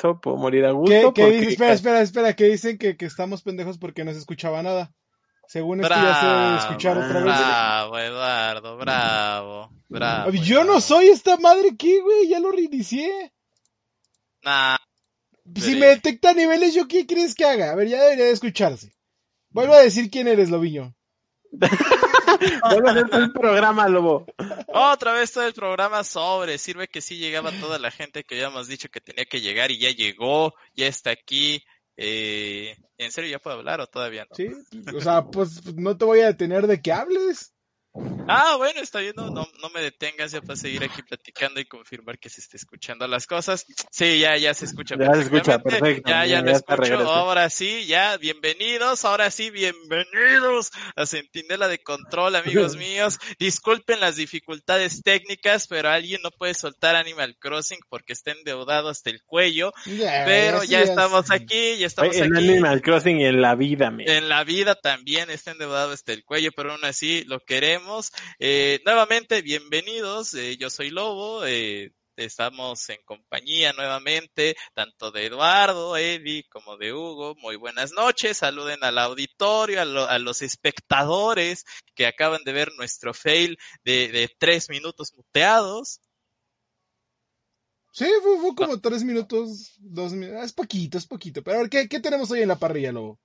Eso puedo morir a gusto. ¿Qué, qué Espera, espera, espera, que dicen que, que, estamos pendejos porque no se escuchaba nada. Según esto ya se debe escuchar otra vez. Bravo, Eduardo, bravo, bravo. Yo no soy esta madre aquí, güey, ya lo reinicié. Nah. Si me detecta niveles, ¿yo qué crees que haga? A ver, ya debería de escucharse. Vuelvo a decir quién eres, Lobiño. Vuelvo a hacer el programa, Lobo. Otra vez todo el programa sobre. Sirve que sí llegaba toda la gente que habíamos dicho que tenía que llegar y ya llegó, ya está aquí. Eh, ¿En serio ya puedo hablar o todavía no? Sí, o sea, pues no te voy a detener de que hables. Ah, bueno, está bien, no, no, me detengas ya para seguir aquí platicando y confirmar que se esté escuchando las cosas. Sí, ya, ya se escucha. Ya se escucha, perfecto. Ya, ya, lo escucho. Ahora sí, ya, bienvenidos, ahora sí, bienvenidos a Centinela de Control, amigos míos. Disculpen las dificultades técnicas, pero alguien no puede soltar Animal Crossing porque está endeudado hasta el cuello. pero ya estamos aquí, ya estamos en aquí. En Animal Crossing y en la vida, En la vida también está endeudado hasta el cuello, pero aún así lo queremos Eh, nuevamente, bienvenidos. Eh, yo soy Lobo. Eh, estamos en compañía nuevamente, tanto de Eduardo, Eddie, como de Hugo. Muy buenas noches. Saluden al auditorio, a, los espectadores que acaban de ver nuestro fail de, de tres minutos muteados. Sí, fue, como tres minutos, dos minutos. Es poquito, es poquito. Pero a ver, ¿qué, qué tenemos hoy en la parrilla, Lobo?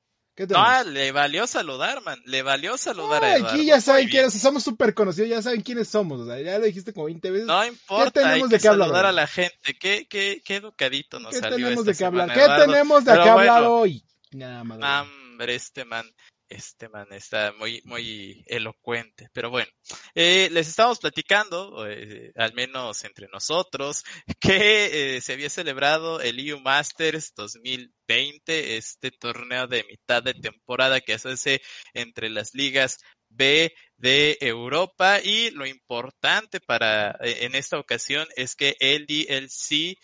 No, le valió saludar, man. Le valió saludar a Eduardo. Aquí ya saben quiénes somos súper conocidos, ya saben quiénes somos. O sea, ya lo dijiste como 20 veces. No importa, tenemos hay de que qué saludar hablar, a la gente. Qué, qué, qué educadito nos ¿Qué salió tenemos esta de qué hablar? ¿Qué tenemos de qué hablar hoy? Nada más. Hombre, este man este man está muy, muy elocuente. Pero bueno, eh, les estamos platicando, eh, al menos entre nosotros, que eh, se había celebrado el EU Masters 2020, este torneo de mitad de temporada que se hace entre las ligas B de Europa y lo importante para en esta ocasión es que el DLC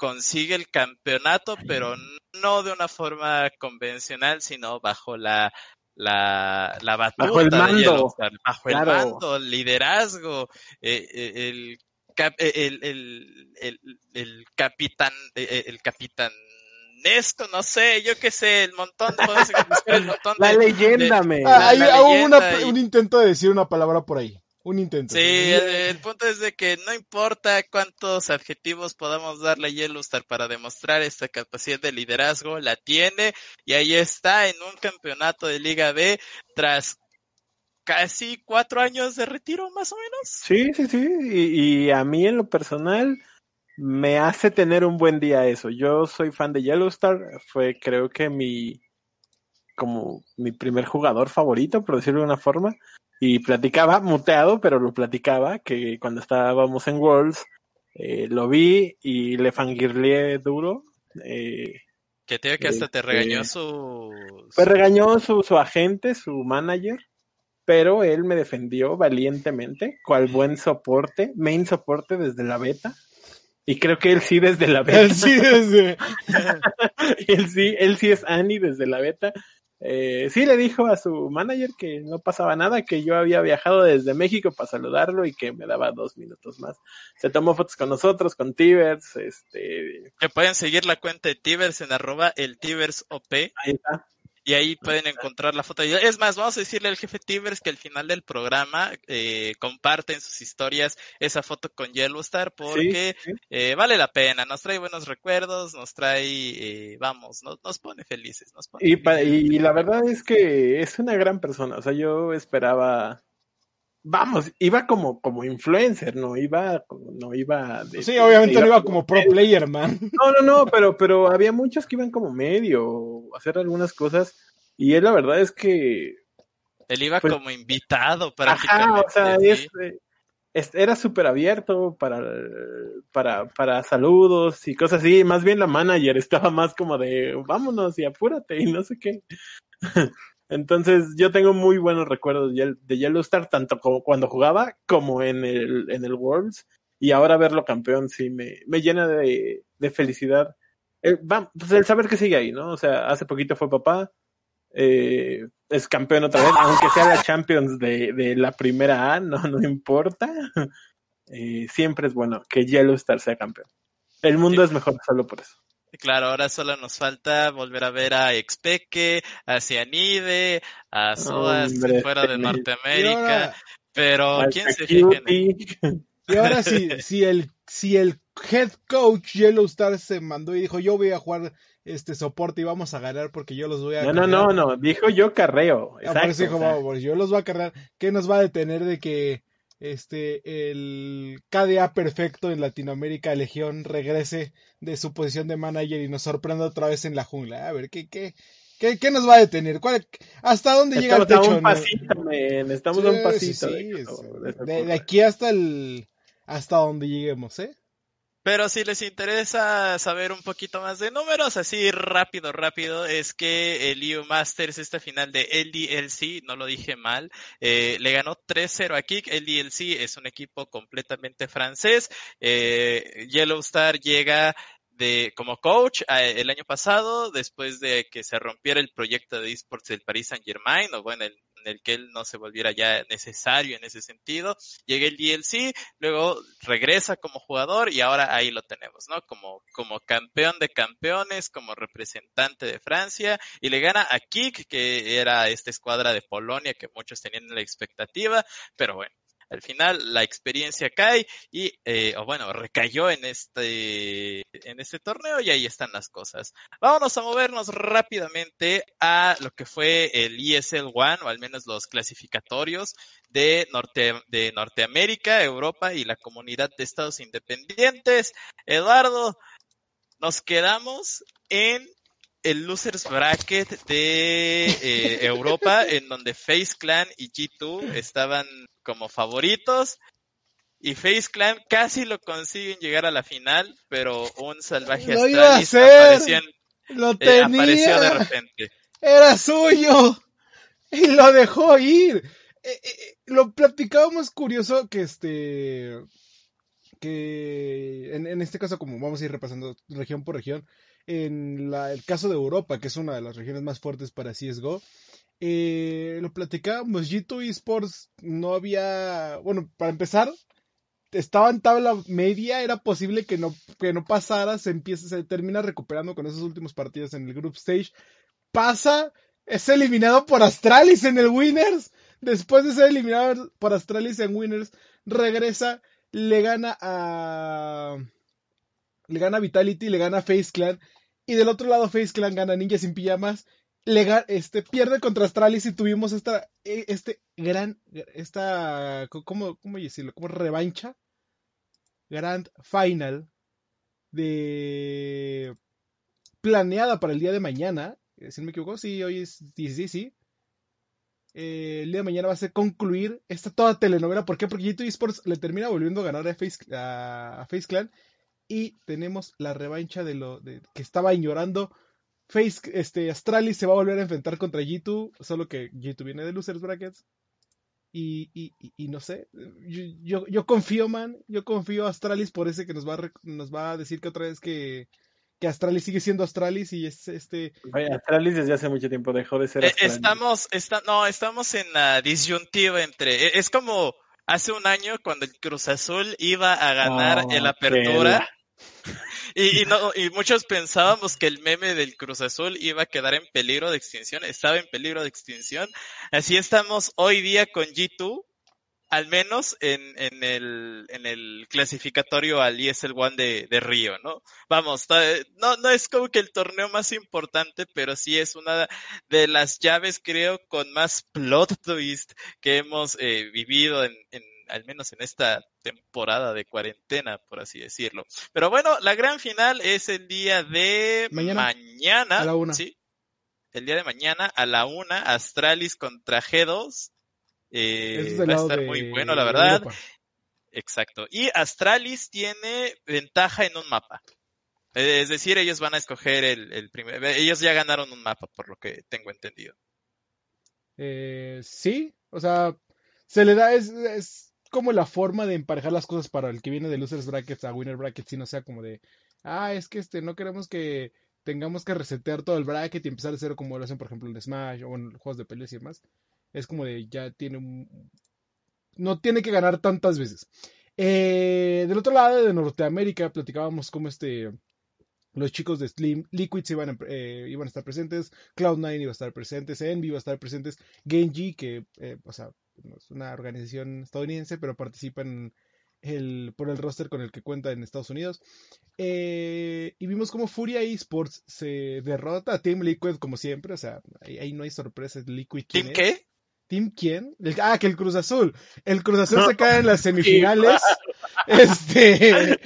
consigue el campeonato, pero no de una forma convencional, sino bajo la la, la batuta bajo el mando, bajo el mando, el liderazgo, eh, eh el, eh, el, el, el, el, capitán, eh, el capitanesco, no sé, yo qué sé, el montón de el montón la leyenda, me. Ah, hay, un intento de decir una palabra por ahí. Un intento. Sí, el, punto es de que no importa cuántos adjetivos podamos darle a Yellowstar para demostrar esta capacidad de liderazgo, la tiene y ahí está en un campeonato de Liga B tras casi cuatro años de retiro, más o menos. Sí, sí, sí. Y, y, a mí en lo personal me hace tener un buen día eso. Yo soy fan de Yellowstar. Fue creo que mi como mi primer jugador favorito, por decirlo de una forma y platicaba, muteado, pero lo platicaba, que cuando estábamos en Worlds, eh, lo vi y le fangirleé duro. Eh, que te que hasta te regañó su... Pues regañó su, su agente, su manager, pero él me defendió valientemente, cual buen soporte, main soporte desde la beta. Y creo que él sí desde la beta. Él sí desde... él sí, él sí es Annie desde la beta. Eh, sí le dijo a su manager que no pasaba nada, que yo había viajado desde México para saludarlo y que me daba dos minutos más. Se tomó fotos con nosotros, con Tibers, este... Que pueden seguir la cuenta de Tibers en arroba el Tibers OP. Ahí está y ahí pueden encontrar la foto. Es más, vamos a decirle al jefe Tibers que al final del programa eh, comparten sus historias esa foto con Yellowstar porque Eh, vale la pena, nos trae buenos recuerdos, nos trae, eh, vamos, nos, nos, pone felices. Nos pone y, y la verdad es que es una gran persona, o sea, yo esperaba vamos, iba como, como influencer, no iba, no iba de, Sí, obviamente no iba como, pro player, man. No, no, no, pero, pero había muchos que iban como medio, a hacer algunas cosas, y él la verdad es que él iba pues como invitado para Ajá, o sea, era súper abierto para, para, para saludos y cosas así. Más bien la manager estaba más como de vámonos y apúrate y no sé qué. Entonces, yo tengo muy buenos recuerdos de Yellowstar, tanto como cuando jugaba como en el, en el Worlds. Y ahora verlo campeón sí me, me llena de, de felicidad. Eh, pues el saber que sigue ahí, ¿no? O sea, hace poquito fue papá, eh, es campeón otra vez, aunque sea la Champions de, de la primera A, no, no importa. Eh, siempre es bueno que Yellowstar sea campeón. El mundo es mejor solo por eso. Claro, ahora solo nos falta volver a ver a Expeque, a Cianide, a Soas fuera de Norteamérica, pero ¿quién se fija Y ahora sí, si el, si el head coach Yellowstar se mandó y dijo yo voy a jugar este soporte y vamos a ganar porque yo los voy a No, no, no, no, dijo yo carreo. Exacto, por eso dijo, vamos, yo los voy a cargar. ¿Qué nos va a detener de que este, el KDA perfecto en Latinoamérica Legión regrese de su posición de manager y nos sorprenda otra vez en la jungla. A ver, ¿qué, qué, qué, qué nos va a detener? ¿Cuál, ¿Hasta dónde llega el techo? Estamos a un pasito, Estamos a un pasito. de, aquí hasta el, hasta donde lleguemos, ¿eh? Pero si les interesa saber un poquito más de números, así rápido, rápido, es que el EU Masters, esta final de LDLC, no lo dije mal, eh, le ganó 3-0 a Kik. LDLC es un equipo completamente francés. Eh, Yellowstar llega de, como coach el año pasado, después de que se rompiera el proyecto de esports del Paris Saint Germain, o bueno, el que él no se volviera ya necesario en ese sentido. Llega el DLC, luego regresa como jugador y ahora ahí lo tenemos, ¿no? Como, como campeón de campeones, como representante de Francia y le gana a Kik, que era esta escuadra de Polonia que muchos tenían la expectativa, pero bueno, al final la experiencia cae y, eh, o bueno, recayó en este, en este torneo y ahí están las cosas. Vámonos a movernos rápidamente a lo que fue el ESL One, o al menos los clasificatorios de, Norte, de Norteamérica, Europa y la comunidad de estados independientes. Eduardo, nos quedamos en el losers bracket de eh, Europa, en donde Face Clan y G2 estaban como favoritos. Y Face Clan casi lo consiguen llegar a la final, pero un salvaje Astralis apareció, lo eh, apareció de repente. Era suyo y lo dejó ir. Eh, lo platicábamos curioso que este que en, en, este caso como vamos a ir repasando región por región en el caso de Europa, que es una de las regiones más fuertes para CSGO, eh, lo platicábamos, G2 Esports no había, bueno, para empezar, estaba en tabla media, era posible que no, que no pasara, se empieza, se termina recuperando con esos últimos partidos en el group stage, pasa, es eliminado por Astralis en el Winners, después de ser eliminado por Astralis en Winners, regresa, le gana a le gana Vitality, le gana Face Clan. Y del otro lado, Face Clan gana Ninja sin pijamas. Este, pierde contra Astralis y tuvimos esta, e, este gran, esta, ¿cómo, decirlo? Como revancha. Grand Final de planeada para el día de mañana. Eh, si no me equivoco, sí, hoy es 16, sí. Eh, el día de mañana va a ser concluir esta toda telenovela. ¿Por qué? Porque G2 Esports le termina volviendo a ganar a Face, a Face Clan y tenemos la revancha de lo que estaba ignorando. Face, este, Astralis se va a volver a enfrentar contra G2, solo que G2 viene de Losers Brackets. Y, y, y, no sé, yo, yo, confío, man, yo confío a Astralis por ese que nos va a, nos va a decir que otra vez que, que Astralis sigue siendo Astralis y es este... Astralis desde hace mucho tiempo dejó de ser eh, Astralis. Estamos, está, no, estamos en la disyuntiva entre, e, es como hace un año cuando el Cruz Azul iba a ganar el Apertura y, no, y muchos pensábamos que el meme del Cruz Azul iba a quedar en peligro de extinción, estaba en peligro de extinción. Así estamos hoy día con G2, al menos en, el, en el clasificatorio al ESL One de, de Río, ¿no? Vamos, no, no es como que el torneo más importante, pero sí es una de las llaves, creo, con más plot twist que hemos eh, vivido en, en al menos en esta temporada de cuarentena, por así decirlo. Pero bueno, la gran final es el día de mañana, a la una. ¿sí? El día de mañana a la una, Astralis contra G2. Eh, va a estar muy bueno, la verdad. Exacto. Y Astralis tiene ventaja en un mapa. Es decir, ellos van a escoger el, el primer. Ellos ya ganaron un mapa, por lo que tengo entendido. Eh, sí, o sea, se le da. es, como la forma de emparejar las cosas para el que viene de losers brackets a winner brackets y no sea como de, ah, es que este, no queremos que tengamos que resetear todo el bracket y empezar de cero como lo hacen, por ejemplo, en Smash o en juegos de peleas y demás. Es como de, ya tiene un... No tiene que ganar tantas veces. Eh, del otro lado de Norteamérica platicábamos como este los chicos de Slim Liquids iban a, eh, iban a estar presentes, Cloud9 iba a estar presentes, Envy iba a estar presentes, Genji, que, eh, o sea, es una organización estadounidense, pero participa en el, por el roster con el que cuenta en Estados Unidos. Eh, y vimos como Furia Esports se derrota a Team Liquid como siempre, o sea, ahí, no hay sorpresas. Liquid, ¿Team qué? ¿Team quién? ah, que el Cruz Azul. El Cruz Azul se cae en las semifinales. este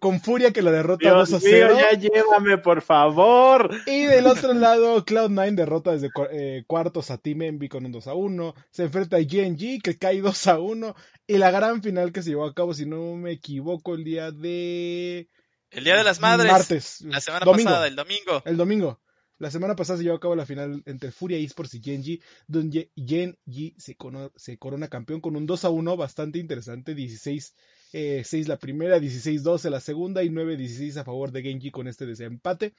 con Furia que lo derrota 2 a 0. ya llévame, por favor. Y del otro lado, Cloud9 derrota desde eh, cuartos a Team Envy con un 2 a 1. Se enfrenta a GNG que cae 2 a 1. Y la gran final que se llevó a cabo, si no me equivoco, el día de. El día de las madres. Martes. La semana pasada, el domingo. El domingo. La semana pasada se llevó a cabo la final entre Furia Esports y Genji, donde Genji se, se corona campeón con un 2 a 1 bastante interesante, 16 6 eh, la primera, 16-12 la segunda y 9-16 a favor de Genji con este desempate.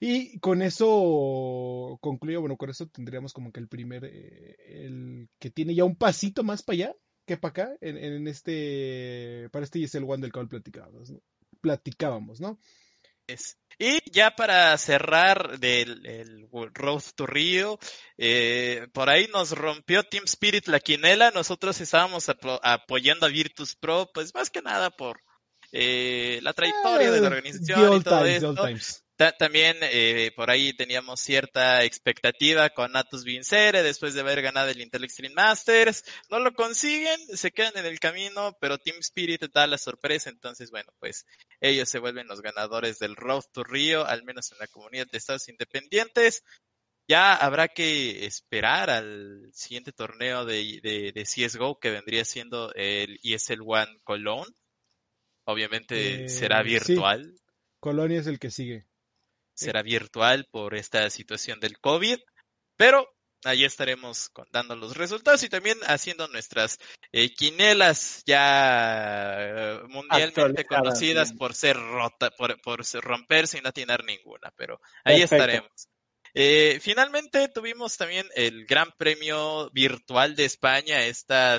Y con eso concluyo, bueno, con eso tendríamos como que el primer, eh, el que tiene ya un pasito más para allá que para acá, en, este, para este y es el One del cual platicábamos, platicábamos, ¿no? Y ya para cerrar del el Road to Rio, eh, por ahí nos rompió Team Spirit la quinela, nosotros estábamos apoyando a Virtus Pro, pues más que nada por eh, la trayectoria de la eh, organización y todo esto también eh, por ahí teníamos cierta expectativa con Atos Vincere después de haber ganado el Intel Extreme Masters. No lo consiguen, se quedan en el camino, pero Team Spirit da la sorpresa. Entonces, bueno, pues ellos se vuelven los ganadores del Road to Rio, al menos en la comunidad de estados independientes. Ya habrá que esperar al siguiente torneo de, de, CSGO que vendría siendo el ESL One Cologne. Obviamente será eh, virtual. Colonia es el que sigue será virtual por esta situación del COVID, pero ahí estaremos dando los resultados y también haciendo nuestras eh, quinelas ya eh, mundialmente conocidas por ser rota, por, por romperse y no tener ninguna, pero ahí estaremos. Eh, finalmente tuvimos también el Gran Premio Virtual de España, esta,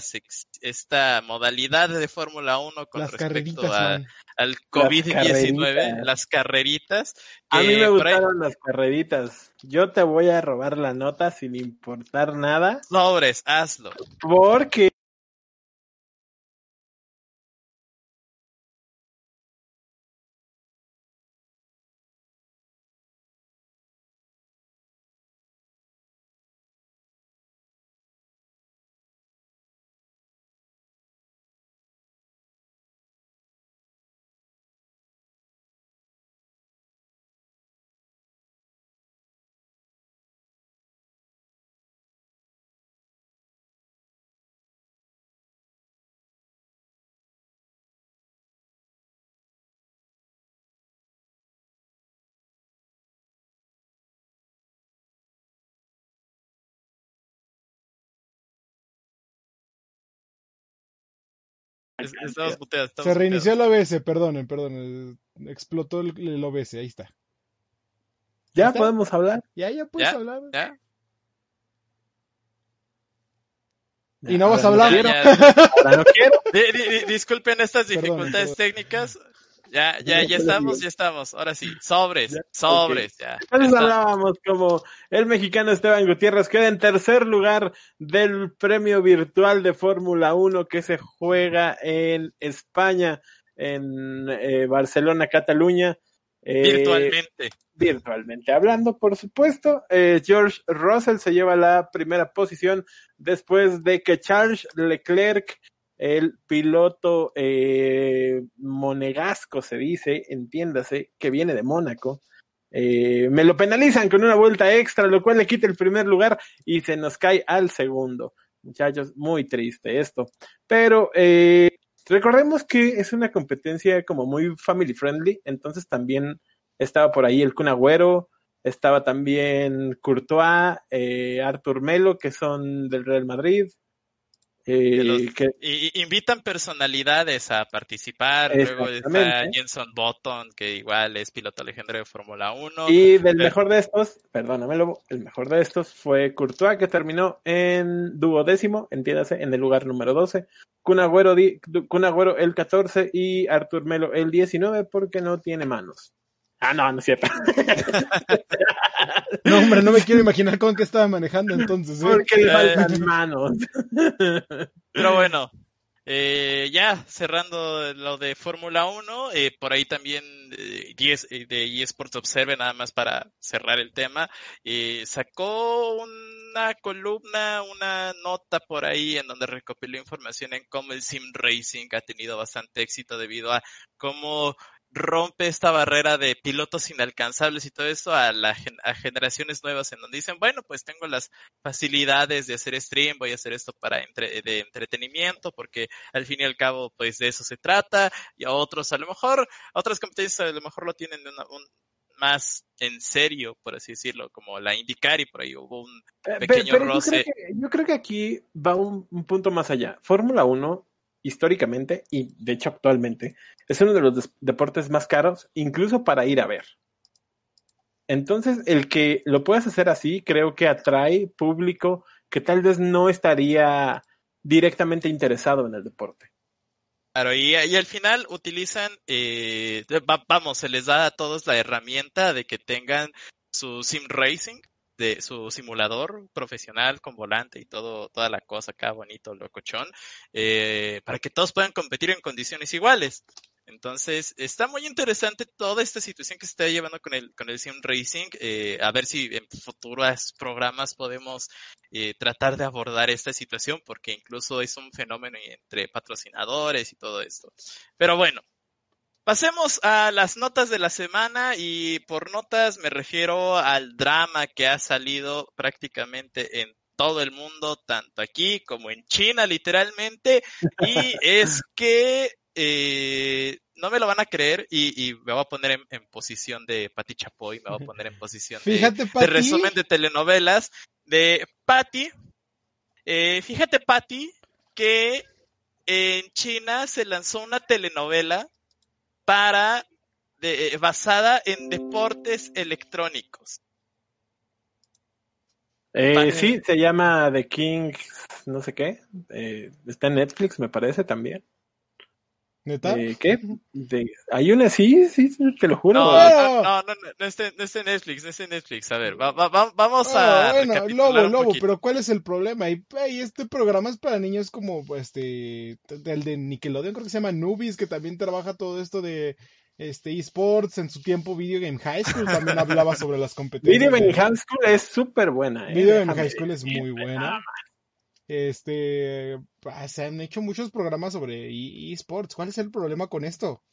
esta modalidad de Fórmula 1 con respecto a, al COVID-19, las, carreritas. a mí me gustaron las carreritas. Yo te voy a robar la nota sin importar nada. Sobres, hazlo. Porque Se reinició el OBS, perdonen, perdonen. Explotó el, OBS, ahí está. ¿Ya podemos hablar? Ya, ya puedes hablar. Y no vas a hablar. no quiero. disculpen estas dificultades técnicas. Ya, ya, ya estamos, ya estamos. Ahora sí, sobres, sobres, ya. Entonces hablábamos como el mexicano Esteban Gutiérrez queda en tercer lugar del premio virtual de Fórmula 1 que se juega en España, en eh, Barcelona, Cataluña. Eh, virtualmente. Virtualmente hablando, por supuesto. Eh, George Russell se lleva la primera posición después de que Charles Leclerc el piloto eh, monegasco, se dice, entiéndase, que viene de Mónaco. Eh, me lo penalizan con una vuelta extra, lo cual le quita el primer lugar y se nos cae al segundo. Muchachos, muy triste esto. Pero eh, recordemos que es una competencia como muy family friendly, entonces también estaba por ahí el Kun Agüero, estaba también Courtois, eh, Artur Melo, que son del Real Madrid, eh, y, invitan personalidades a participar. Luego está Jenson Button, que igual es piloto legendario de Fórmula 1. Y del mejor de estos, perdónamelo, el mejor de estos fue Courtois, que terminó en duodécimo, entiéndase, en el lugar número 12. Kun Agüero, Kun Agüero el 14 y Artur Melo el 19 porque no tiene manos. Ah, no, no es cierto. no, hombre, no me quiero imaginar con qué estaba manejando entonces. ¿eh? Porque le faltan manos. Pero bueno, eh, ya cerrando lo de Fórmula 1, eh, por ahí también eh, de eSports Observe, nada más para cerrar el tema, sacó una columna, una nota por ahí en donde recopiló información en cómo el Sim Racing ha tenido bastante éxito debido a cómo rompe esta barrera de pilotos inalcanzables y todo eso a, la, a generaciones nuevas en donde dicen, bueno, pues tengo las facilidades de hacer stream, voy a hacer esto para entre, de entretenimiento, porque al fin y al cabo, pues de eso se trata, y a otros a lo mejor, a otras competencias a lo mejor lo tienen un, más en serio, por así decirlo, como la indicar y por ahí hubo un eh, pequeño roce. Yo creo, que, aquí va un, un punto más allá. Fórmula 1 históricamente y de hecho actualmente es uno de los deportes más caros incluso para ir a ver. Entonces, el que lo puedas hacer así, creo que atrae público que tal vez no estaría directamente interesado en el deporte. Claro, y, al final utilizan, eh, vamos, se les da a todos la herramienta de que tengan su sim racing, de su simulador profesional con volante y todo, toda la cosa acá bonito, locochón, eh, para que todos puedan competir en condiciones iguales. Entonces, está muy interesante toda esta situación que se está llevando con el, con el Sim Racing. Eh, a ver si en futuros programas podemos eh, tratar de abordar esta situación, porque incluso es un fenómeno entre patrocinadores y todo esto. Pero bueno, pasemos a las notas de la semana y por notas me refiero al drama que ha salido prácticamente en todo el mundo, tanto aquí como en China, literalmente, y es que eh, no me lo van a creer y, me voy a poner en, posición de Patti Chapoy, me voy a poner en posición de, resumen de telenovelas de Patti. Eh, fíjate, Patti, que en China se lanzó una telenovela para de, basada en deportes electrónicos. Eh, sí, se llama The King, no sé qué. Eh, está en Netflix, me parece también. ¿Neta? ¿Qué? ¿Hay una? Sí, sí, te lo juro. No, no, no, no, no, es de Netflix, no es de Netflix. A ver, vamos a. bueno, Lobo, Lobo, pero ¿cuál es el problema? Y, este programa es para niños como este, el de Nickelodeon, creo que se llama Nubis, que también trabaja todo esto de este esports en su tiempo Video Game High School también hablaba sobre las competencias. Video Game High School es súper buena. ¿eh? Video Game High School es muy buena. Este, ah, se han hecho muchos programas sobre e-, esports. ¿Cuál es el problema con esto?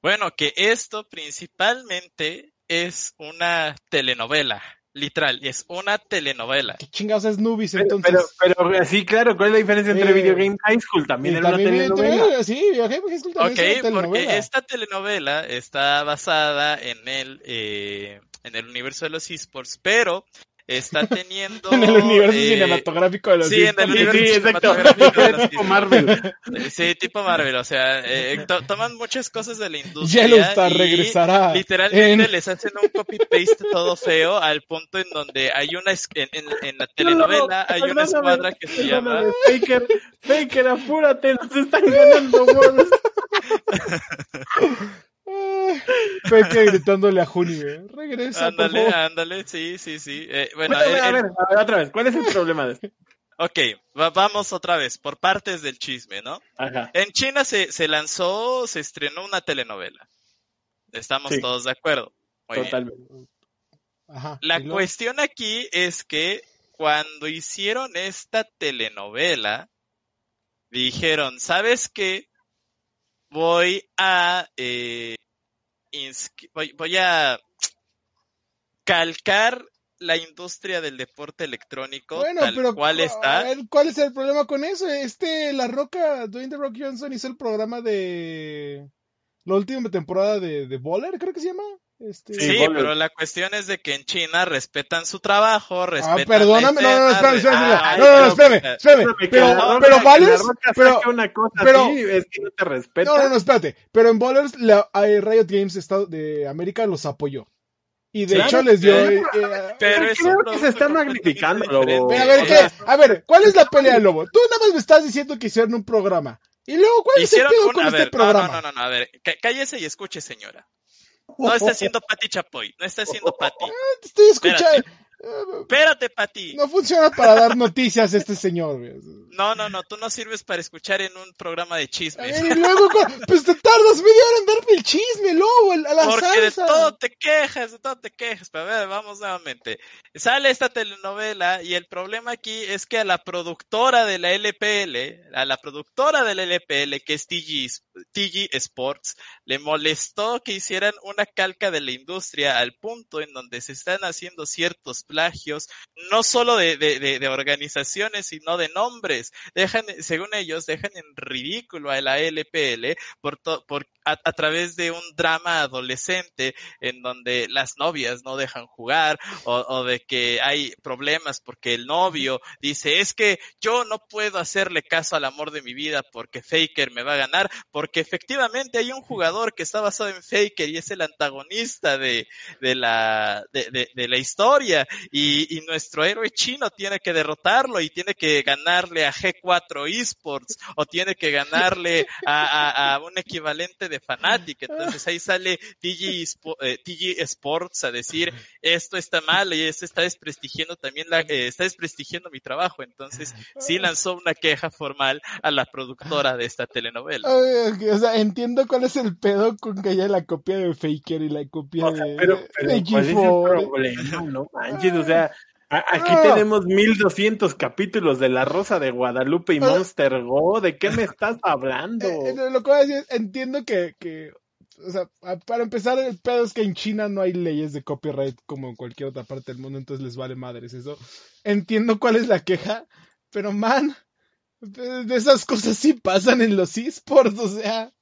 Bueno, que esto principalmente es una telenovela. Literal, es una telenovela. ¿Qué chingados es Nubis entonces? Pero, pero, sí, claro, ¿cuál es la diferencia entre eh, Video Game High School? También era una telenovela. sí, Video Game High School también es una telenovela. porque esta telenovela está basada en el, eh, en el universo de los esports, pero está teniendo. en el universo eh, cinematográfico de los Sí, en el universo cinematográfico de los tipo Marvel. Sí, tipo Marvel. O sea, eh, toman muchas cosas de la industria. Yellowstar regresará. Literalmente les hacen un copy-paste todo feo al punto en donde hay una. En, en, la telenovela hay una escuadra que se llama. Faker, Faker, apúrate, nos están ganando bolos. Peque gritándole a Juni, ¿eh? regresa. Ándale, ándale, sí, sí, sí. Eh, bueno, a, ver, a, ver, otra vez, ¿cuál es el problema de esto? Ok, vamos otra vez, por partes del chisme, ¿no? Ajá. En China se, se lanzó, se estrenó una telenovela. Estamos todos de acuerdo. Totalmente. Ajá, La cuestión aquí es que cuando hicieron esta telenovela, dijeron, ¿sabes qué? Voy a eh, voy, a calcar la industria del deporte electrónico bueno, tal pero, cual está. ¿Cuál es el problema con eso? Este, La Roca, Dwayne The Rock Johnson hizo el programa de la última temporada de, de Bowler, creo que se llama. Este... Sí, pero la cuestión es de que en China respetan su trabajo, ah, respetan. Ah, perdóname, no, no, espérame, espérame, no, no, espérame, espérame, pero, pero Ballers, pero, una cosa pero, así, es que no te respetan. No, no, no, espérate, pero en Ballers, la, Riot Games de América los apoyó. Y de hecho les dio. Eh, pero es que se está magnificando, Lobo. A ver, ¿qué? A ver, ¿cuál es la pelea de Lobo? Tú nada más me estás diciendo que hicieron un programa. Y luego, ¿cuál es el pedo con este programa? No, no, no, a ver, cállese y escuche, señora. No está haciendo Pati Chapoy, no está haciendo Pati. Ah, estoy escuchando. Espérate, Pati. No funciona para dar noticias este señor. No, no, no, tú no sirves para escuchar en un programa de chismes. y luego, pues te tardas media hora en darme el chisme, lobo, a la Porque de todo te quejas, de todo te quejas. Pero a ver, vamos nuevamente. Sale esta telenovela y el problema aquí es que a la productora de la LPL, a la productora de la LPL, que es TG, TG Sports, le molestó que hicieran una calca de la industria al punto en donde se están haciendo ciertos plagios, no solo de, de, organizaciones, sino de nombres. Dejan, según ellos, dejan en ridículo a la LPL por, a, través de un drama adolescente en donde las novias no dejan jugar o, o de que hay problemas porque el novio dice es que yo no puedo hacerle caso al amor de mi vida porque Faker me va a ganar, porque efectivamente hay un jugador que está basado en Faker y es el antagonista de, de, la, de, de, la historia y, y, nuestro héroe chino tiene que derrotarlo y tiene que ganarle a G4 Esports o tiene que ganarle a, a, un equivalente de Fnatic. Entonces ahí sale TG, TG Sports a decir esto está mal y esto está desprestigiando también la, eh, está desprestigiando mi trabajo. Entonces sí lanzó una queja formal a la productora de esta telenovela. o sea, entiendo cuál es el pedo con que haya la copia de Faker y la copia de, pero, pero ¿cuál es el problema? No manches, o sea, aquí tenemos 1200 capítulos de La Rosa de Guadalupe y Monster Go. ¿De qué me estás hablando? Eh, eh, lo que voy a decir, entiendo que, que, o sea, para empezar, el pedo es que en China no hay leyes de copyright como en cualquier otra parte del mundo, entonces les vale madres eso. Entiendo cuál es la queja, pero man, de esas cosas sí pasan en los esports, o sea,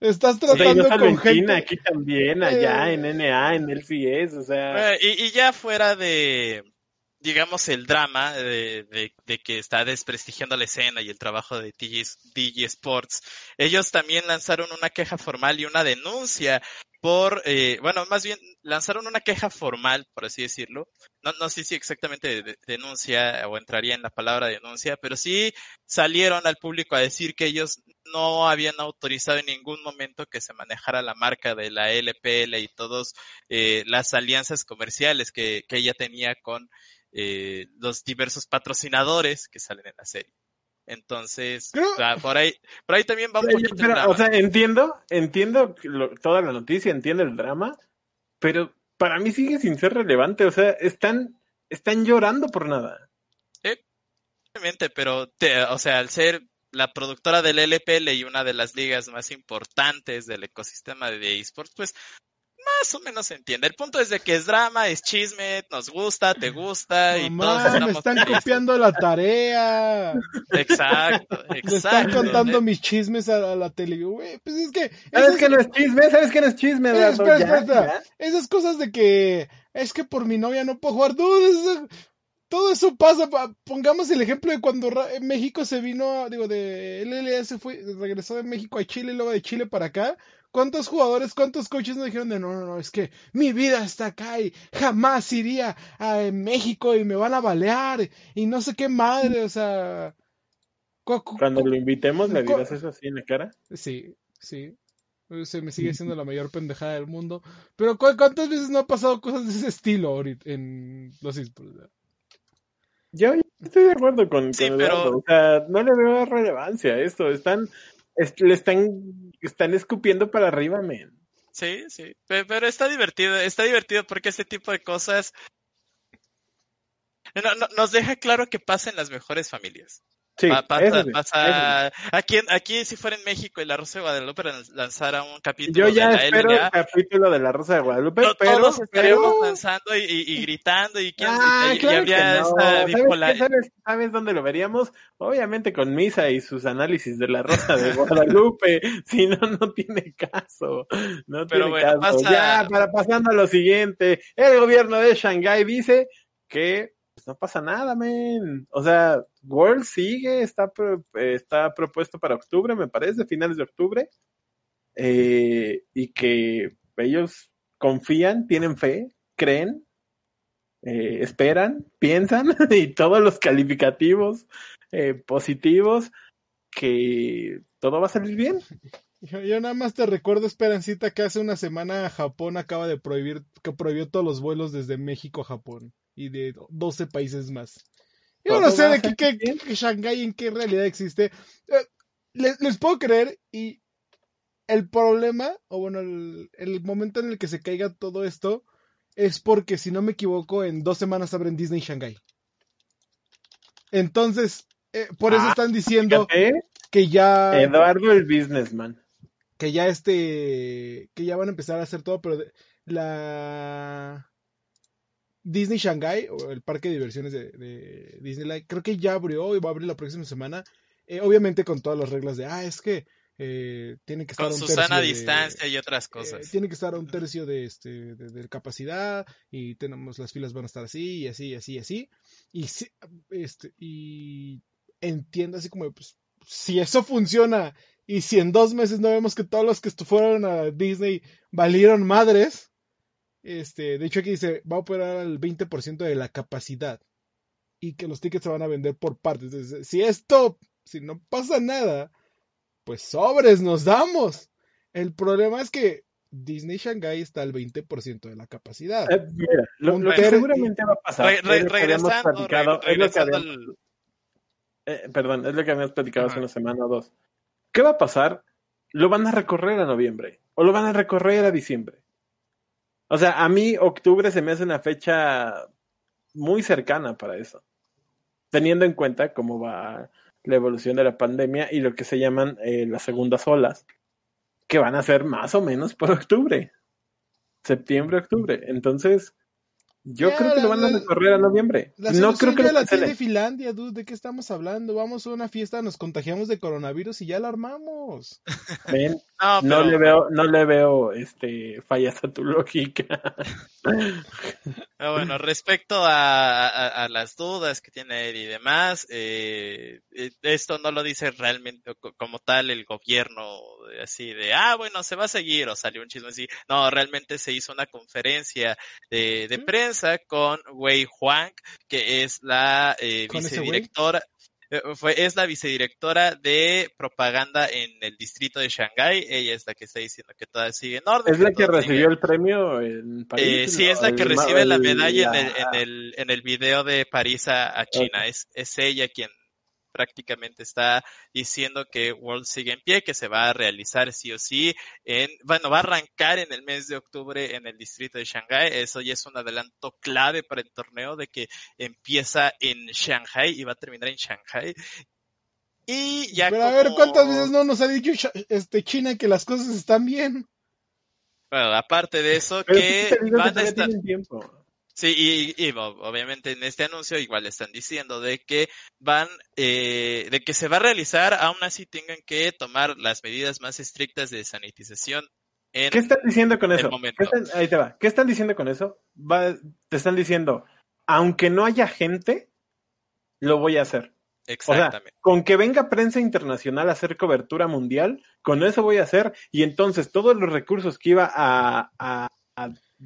estás tratando con gente... aquí también, allá, eh. en NA, en LCS, o sea... y, ya fuera de, digamos, el drama de, de, que está desprestigiando la escena y el trabajo de DG Sports, ellos también lanzaron una queja formal y una denuncia por, eh, bueno, más bien lanzaron una queja formal, por así decirlo. No, no sé si exactamente denuncia o entraría en la palabra denuncia, pero sí salieron al público a decir que ellos no habían autorizado en ningún momento que se manejara la marca de la LPL y todas eh, las alianzas comerciales que, que ella tenía con eh, los diversos patrocinadores que salen en la serie. Entonces, por ahí, por ahí también va un poquito pero, O sea, entiendo, entiendo toda la noticia, entiendo el drama, pero para mí sigue sin ser relevante. O sea, están, están llorando por nada. Obviamente, pero, o sea, al ser la productora del LPL y una de las ligas más importantes del ecosistema de esports, pues más o menos se entiende. El punto es de que es drama, es chisme, nos gusta, te gusta y todos estamos me están copiando la tarea. Exacto, exacto. Me están contando mis chismes a, la tele. pues es que ¿Sabes que no es chisme? ¿Sabes que no es chisme? Eh, espera, espera, espera. Esas cosas de que es que por mi novia no puedo jugar todo todo eso pasa. Pongamos el ejemplo de cuando México se vino, digo, de LLS fue, regresó de México a Chile y luego de Chile para acá. ¿Cuántos jugadores, cuántos coaches nos dijeron de no, no, no, es que mi vida está acá y jamás iría a México y me van a balear y no sé qué madre, o sea. Cuando lo invitemos, ¿le dirás eso así en la cara? Sí, sí. Se me sigue siendo la mayor pendejada del mundo. Pero ¿cuántas veces no ha pasado cosas de ese estilo ahorita en los esports? Yo estoy de acuerdo con, sí, pero... O sea, no le veo relevancia a esto. Están le están, están escupiendo para arriba, men. Sí, sí, pero, está divertido, está divertido porque este tipo de cosas nos deja claro que pasa en las mejores familias. Sí, pasa, Aquí, aquí, si fuera en México y la Rosa de Guadalupe lanzara un capítulo Yo ya de la espero el capítulo de la Rosa de Guadalupe, pero, todos estaríamos lanzando y, gritando y, quién, ah, habría ¿Sabes, ¿Sabes, dónde lo veríamos? Obviamente con Misa y sus análisis de la Rosa de Guadalupe, si no, no tiene caso. No pero tiene caso. Ya, para pasando a lo siguiente, el gobierno de Shanghái dice que pues, no pasa nada, men. O sea, World sigue, está, está propuesto para octubre, me parece, finales de octubre. Eh, y que ellos confían, tienen fe, creen, eh, esperan, piensan y todos los calificativos eh, positivos que todo va a salir bien. Yo, nada más te recuerdo, Esperancita, que hace una semana Japón acaba de prohibir, que prohibió todos los vuelos desde México a Japón y de 12 países más. Yo no sé de qué, qué, Shanghái en qué realidad existe. Eh, les, puedo creer y el problema, o bueno, el, el, momento en el que se caiga todo esto es porque, si no me equivoco, en dos semanas abren Disney Shanghái. Entonces, eh, por eso ah, están diciendo que ya... Eduardo el businessman. Que ya este... Que ya van a empezar a hacer todo, pero la Disney Shanghai, o el parque de diversiones de, de Disneyland, creo que ya abrió y va a abrir la próxima semana. Eh, obviamente con todas las reglas de, ah, es que eh, tiene que estar con un tercio distancia y otras cosas. Eh, tiene que estar a un tercio de, este, de, capacidad y tenemos las filas van a estar así y así y así y así. Y, este, y entiendo así como, pues, si eso funciona Y si en dos meses no vemos que todos los que fueron a Disney valieron madres, este, de hecho aquí dice, va a operar al 20% de la capacidad y que los tickets se van a vender por partes. Entonces, si esto, si no pasa nada, pues sobres nos damos. El problema es que Disney Shanghai está al 20% de la capacidad. Eh, mira, lo, que seguramente va a pasar. regresando, perdón, es lo que habíamos platicado hace una semana o dos. ¿Qué va a pasar? Lo van a recorrer a noviembre o lo van a recorrer a diciembre. O sea, a mí octubre se me hace una fecha muy cercana para eso, teniendo en cuenta cómo va la evolución de la pandemia y lo que se llaman eh, las segundas olas, que van a ser más o menos por octubre, septiembre, octubre. Entonces, yo creo que lo van a recorrer a noviembre. no creo que ya la tiene Finlandia, dude. ¿De qué estamos hablando? Vamos a una fiesta, nos contagiamos de coronavirus y ya la armamos. no, le veo, no le veo este fallas a tu lógica. Ah, bueno, respecto a, las dudas que tiene él y demás, eh, eh, esto no lo dice realmente como tal el gobierno, así de, ah, bueno, se va a seguir, o salió un chisme así. No, realmente se hizo una conferencia de, de prensa con Wei Huang, que es la eh, vicedirectora. Eh, fue, es la vicedirectora de propaganda en el distrito de Shanghái. Ella es la que está diciendo que todo sigue en orden. ¿Es la que, recibió el premio en París? Eh, sí, es la que recibe la medalla en, el, en, el, en el video de París a, China. Es, es ella quien prácticamente está diciendo que World sigue en pie, que se va a realizar sí o sí, en, bueno, va a arrancar en el mes de octubre en el distrito de Shanghai. Eso ya es un adelanto clave para el torneo de que empieza en Shanghai y va a terminar en Shanghai. Y ya Pero a ver, ¿cuántas veces no nos ha dicho este China que las cosas están bien? Bueno, aparte de eso, que van a estar... Tiempo. Sí, y, obviamente en este anuncio igual están diciendo de que van, eh, de que se va a realizar, aún así tengan que tomar las medidas más estrictas de sanitización. En ¿Qué están diciendo con eso? ¿Qué están, ahí te va. ¿Qué están diciendo con eso? te están diciendo, aunque no haya gente, lo voy a hacer. Exactamente. con que venga prensa internacional a hacer cobertura mundial, con eso voy a hacer. Y entonces todos los recursos que iba a, a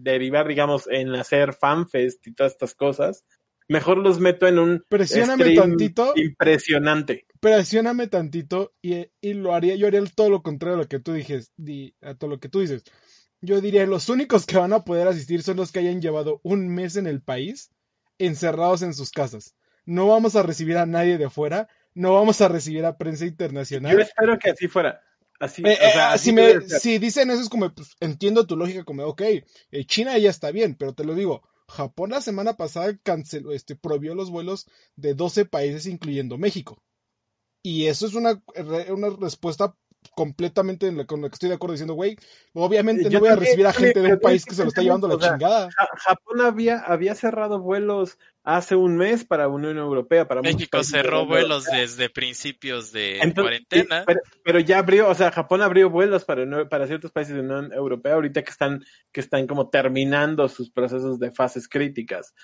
derivar, digamos, en hacer fanfest y todas estas cosas, mejor los meto en un Presióname tantito. impresionante. Presióname tantito y, y, lo haría, yo haría todo lo contrario a lo que tú dijes, a todo lo que tú dices. Yo diría, los únicos que van a poder asistir son los que hayan llevado un mes en el país encerrados en sus casas. No vamos a recibir a nadie de afuera, no vamos a recibir a prensa internacional. Yo espero que así fuera. Así, eh, o sea, eh, si, me, si dicen eso es como, pues, entiendo tu lógica como, ok, eh, China ya está bien, pero te lo digo, Japón la semana pasada canceló, este, prohibió los vuelos de 12 países incluyendo México. Y eso es una, una respuesta completamente con lo que estoy de acuerdo diciendo, güey, obviamente no voy a recibir a gente de un país que se lo está llevando la chingada. Japón había, había cerrado vuelos hace un mes para Unión Europea, para México cerró vuelos desde principios de cuarentena. Pero, ya abrió, o sea, Japón abrió vuelos para, para ciertos países de Unión Europea ahorita que están, que están como terminando sus procesos de fases críticas.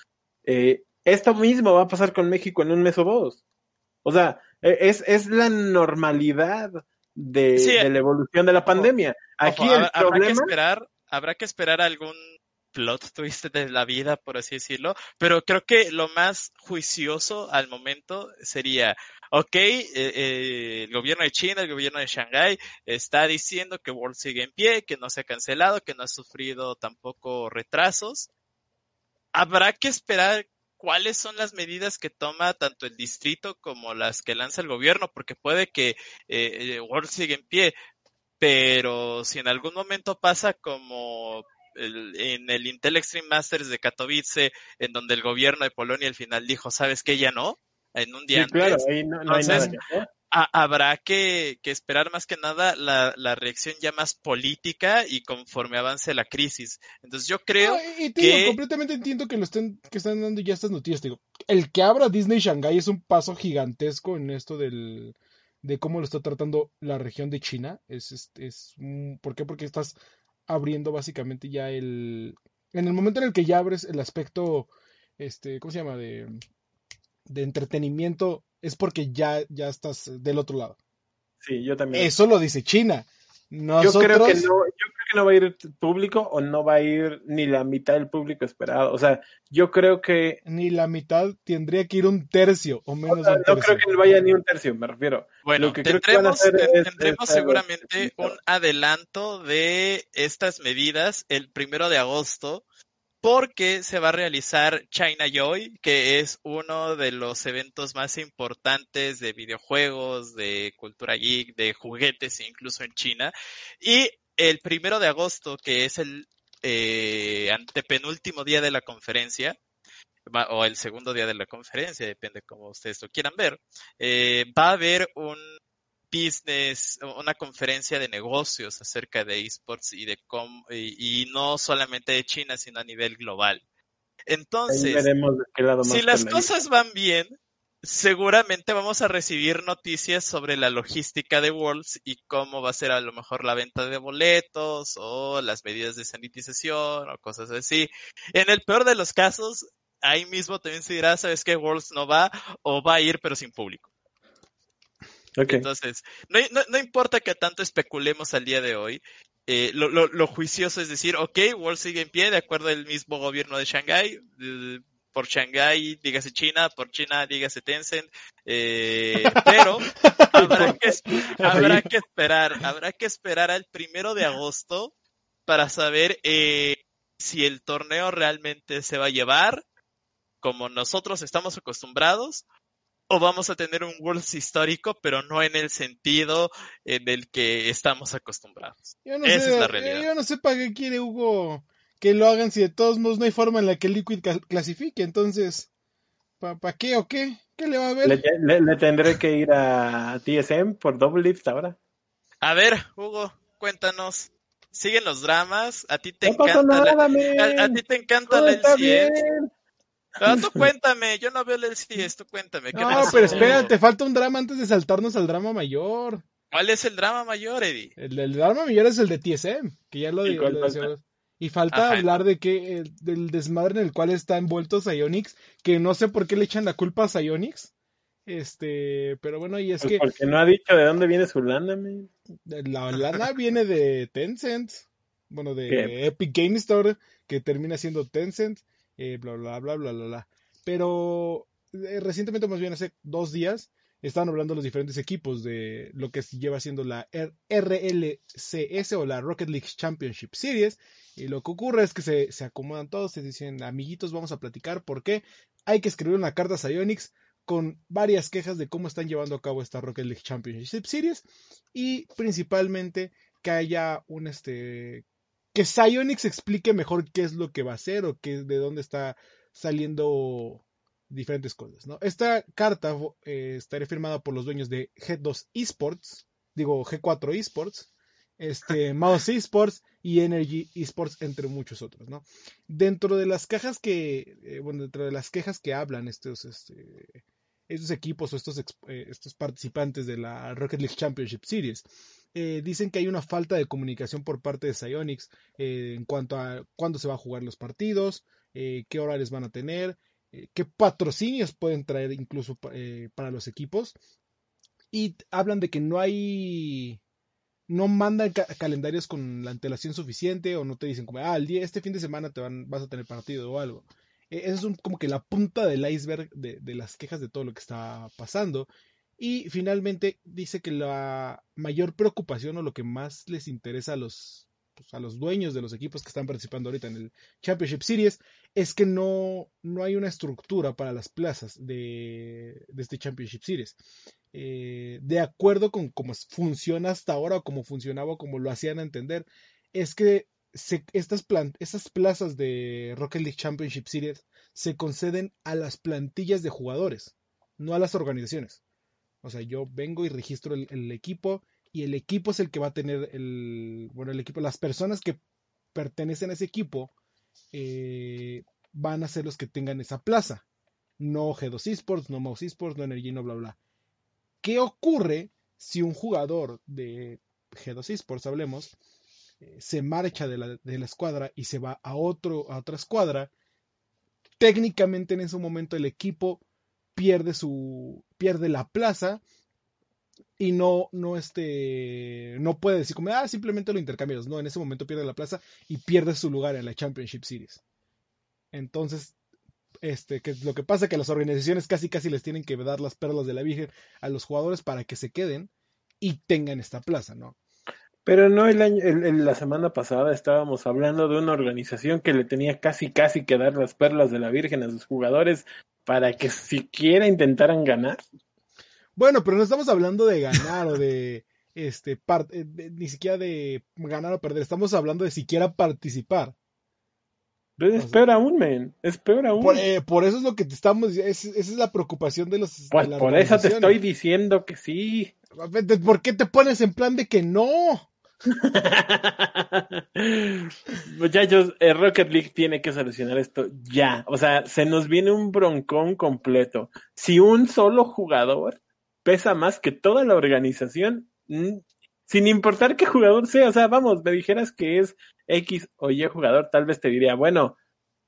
Eh, esto mismo va a pasar con México en un mes o dos. O sea, e, es, es la normalidad de, la evolución de la pandemia. Aquí el habrá problema... que esperar, habrá que esperar algún plot twist de la vida, por así decirlo, pero creo que lo más juicioso al momento sería, ok, eh, eh, el gobierno de China, el gobierno de Shanghái está diciendo que World sigue en pie, que no se ha cancelado, que no ha sufrido tampoco retrasos. Habrá que esperar cuáles son las medidas que toma tanto el distrito como las que lanza el gobierno, porque puede que eh, World siga en pie, pero si en algún momento pasa como en el Intel Extreme Masters de Katowice, en donde el gobierno de Polonia al final dijo, ¿sabes qué? Ya no, en un día Claro, ahí no, hay nada habrá que, esperar más que nada la, reacción ya más política y conforme avance la crisis. Entonces yo creo y que... completamente entiendo que lo estén, que están dando ya estas noticias. Digo, el que abra Disney Shanghai es un paso gigantesco en esto del, de cómo lo está tratando la región de China. Es, es, es, ¿Por qué? Porque estás abriendo básicamente ya el... En el momento en el que ya abres el aspecto, este, ¿cómo se llama? De, de entretenimiento es porque ya, ya estás del otro lado. Sí, yo también. Eso lo dice China. Yo creo que no, yo creo que no va a ir público o no va a ir ni la mitad del público esperado. O sea, yo creo que ni la mitad tendría que ir un tercio o menos. un no creo que vaya ni un tercio, me refiero. Bueno, que tendremos, tendremos seguramente un adelanto de estas medidas el primero de agosto porque se va a realizar China Joy, que es uno de los eventos más importantes de videojuegos, de cultura geek, de juguetes, incluso en China. Y el primero de agosto, que es el eh, antepenúltimo día de la conferencia, o el segundo día de la conferencia, depende cómo ustedes lo quieran ver, eh, va a haber un business, una conferencia de negocios acerca de esports y de cómo, y, no solamente de China, sino a nivel global. Entonces, si las cosas van bien, seguramente vamos a recibir noticias sobre la logística de Worlds y cómo va a ser a lo mejor la venta de boletos o las medidas de sanitización o cosas así. En el peor de los casos, ahí mismo también se dirá, sabes que Worlds no va o va a ir pero sin público. Entonces, no, no, importa que tanto especulemos al día de hoy, eh, lo, lo, juicioso es decir, ok, World sigue en pie de acuerdo al mismo gobierno de Shanghái, por Shanghái dígase China, por China dígase Tencent, eh, pero habrá que, habrá que esperar, habrá que esperar al primero de agosto para saber eh, si el torneo realmente se va a llevar como nosotros estamos acostumbrados o vamos a tener un Worlds histórico, pero no en el sentido en el que estamos acostumbrados. Esa es la realidad. Yo no sé para qué quiere Hugo que lo hagan si de todos modos no hay forma en la que Liquid clasifique. Entonces, ¿para qué o qué? ¿Qué le va a ver? Le, tendré que ir a TSM por Double Lift ahora. A ver, Hugo, cuéntanos. ¿Siguen los dramas? ¿A ti te encanta la, a, ti te encanta la LCS? Pero tú cuéntame, yo no veo el LCS, tú cuéntame. ¿qué no, pero espérate, falta un drama antes de saltarnos al drama mayor. ¿Cuál es el drama mayor, Eddie? El, drama mayor es el de TSM, que ya lo digo. Y falta hablar de que del desmadre en el cual está envuelto Psyonix, que no sé por qué le echan la culpa a Psyonix. Este, pero bueno, y es pues que. Porque no ha dicho de dónde viene su lana, La lana viene de Tencent. Bueno, de Epic Game Store, que termina siendo Tencent. Eh, bla, bla, bla, bla, bla, bla. Pero eh, recientemente, más bien hace dos días, estaban hablando los diferentes equipos de lo que lleva siendo la RLCS o la Rocket League Championship Series. Y lo que ocurre es que se, se acomodan todos, se dicen, amiguitos, vamos a platicar porque hay que escribir una carta a Psyonix con varias quejas de cómo están llevando a cabo esta Rocket League Championship Series y principalmente que haya un este que Psyonix explique mejor qué es lo que va a hacer o qué, de dónde está saliendo diferentes cosas. ¿no? Esta carta eh, estará firmada por los dueños de G2 Esports, digo G4 Esports, este, Mouse Esports y Energy Esports, entre muchos otros. ¿no? Dentro de las cajas que, eh, bueno, dentro de las quejas que hablan estos, este, estos equipos o estos, eh, estos participantes de la Rocket League Championship Series, eh, dicen que hay una falta de comunicación por parte de Psyonix eh, en cuanto a cuándo se van a jugar los partidos, eh, qué horarios van a tener, qué patrocinios pueden traer incluso para los equipos. Y hablan de que no hay no mandan calendarios con la antelación suficiente o no te dicen como, ah, el día, este fin de semana te van, vas a tener partido o algo. Eso es como que la punta del iceberg de, las quejas de todo lo que está pasando. Y finalmente dice que la mayor preocupación o lo que más les interesa a los, pues, a los dueños de los equipos que están participando ahorita en el Championship Series es que no, no hay una estructura para las plazas de, de este Championship Series. Eh, de acuerdo con cómo funciona hasta ahora o cómo funcionaba o como lo hacían entender, es que estas, estas plazas de Rocket League Championship Series se conceden a las plantillas de jugadores, no a las organizaciones. O sea, yo vengo y registro el, equipo y el equipo es el que va a tener el, bueno, el equipo, las personas que pertenecen a ese equipo eh, van a ser los que tengan esa plaza. No G2 Esports, no Mouse Esports, no Energy, no bla, bla. ¿Qué ocurre si un jugador de G2 Esports, hablemos, eh, se marcha de la, de la, escuadra y se va a, otro, a otra escuadra? Técnicamente en ese momento el equipo pierde su pierde la plaza y no, no, este, no puede decir como, ah, simplemente lo intercambias. No, en ese momento pierde la plaza y pierde su lugar en la Championship Series. Entonces, este, lo que pasa es que las organizaciones casi casi les tienen que dar las perlas de la Virgen a los jugadores para que se queden y tengan esta plaza, ¿no? Pero no, el año, el, la semana pasada estábamos hablando de una organización que le tenía casi casi que dar las perlas de la Virgen a sus jugadores para que siquiera intentaran ganar. Bueno, pero no estamos hablando de ganar o de este eh, ni siquiera de ganar o perder, estamos hablando de siquiera participar. es peor aún, men. Es peor aún. Eh, por, eso es lo que te estamos diciendo. esa es la preocupación de los. Pues por eso te estoy diciendo que sí. ¿Por qué te pones en plan de que no? Muchachos, el Rocket League tiene que solucionar esto ya. O sea, se nos viene un broncón completo. Si un solo jugador pesa más que toda la organización, mm, sin importar qué jugador sea. O sea, vamos, me dijeras que es X o Y jugador, tal vez te diría, bueno,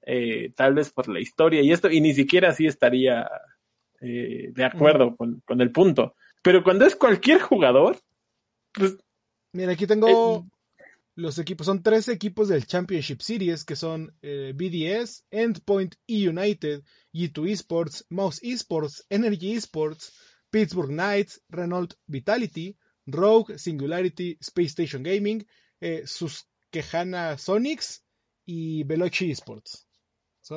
eh, tal vez por la historia y esto, y ni siquiera así estaría eh, de acuerdo con, con, el punto. Pero cuando es cualquier jugador, pues... Mira, aquí tengo eh, los equipos, son tres equipos del Championship Series, que son BDS, Endpoint E United, G2 Esports, Mouse Esports, Energy Esports, Pittsburgh Knights, Renault Vitality, Rogue, Singularity, Space Station Gaming, eh, Susquehanna Sonics y Veloci Esports.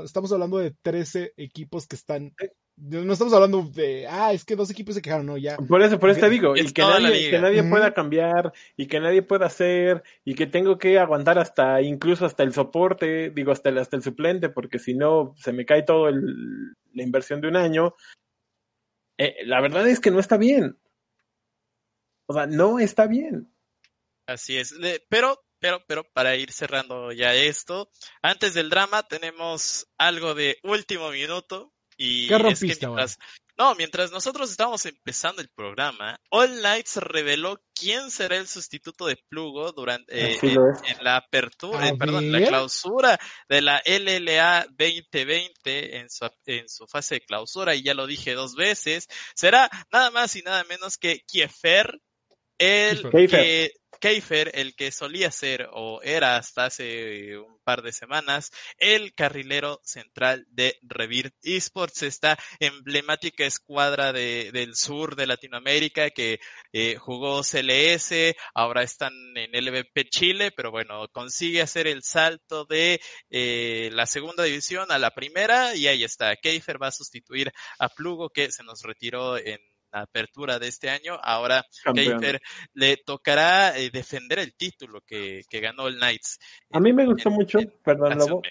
estamos hablando de 13 equipos que están. No estamos hablando de, ah, es que dos equipos se quejaron, no, ya. Por eso, por eso te digo, y que nadie, que nadie pueda cambiar, y que nadie pueda hacer, y que tengo que aguantar hasta, incluso hasta el soporte, digo, hasta el, hasta el suplente, porque si no, se me cae todo la inversión de un año, eh, la verdad es que no está bien. O sea, no está bien. Así es. Pero, pero, pero, para ir cerrando ya esto, antes del drama tenemos algo de último minuto. Y ¿Qué rompiste, no, mientras nosotros estábamos empezando el programa, All Nights reveló quién será el sustituto de Plugo durante eh, en, la apertura, eh, perdón, la clausura de la LLA 2020 en su, en su fase de clausura, y ya lo dije dos veces, será nada más y nada menos que Kiefer, el que Keifer, el que solía ser o era hasta hace un par de semanas el carrilero central de Revir Esports, esta emblemática escuadra de, del sur de Latinoamérica que eh, jugó CLS, ahora están en LVP Chile, pero bueno, consigue hacer el salto de eh, la segunda división a la primera y ahí está. Keifer va a sustituir a Plugo que se nos retiró en apertura de este año. Ahora Keifer le tocará eh, defender el título que, ganó el Knights. A mí me gustó mucho, perdón, Lobo,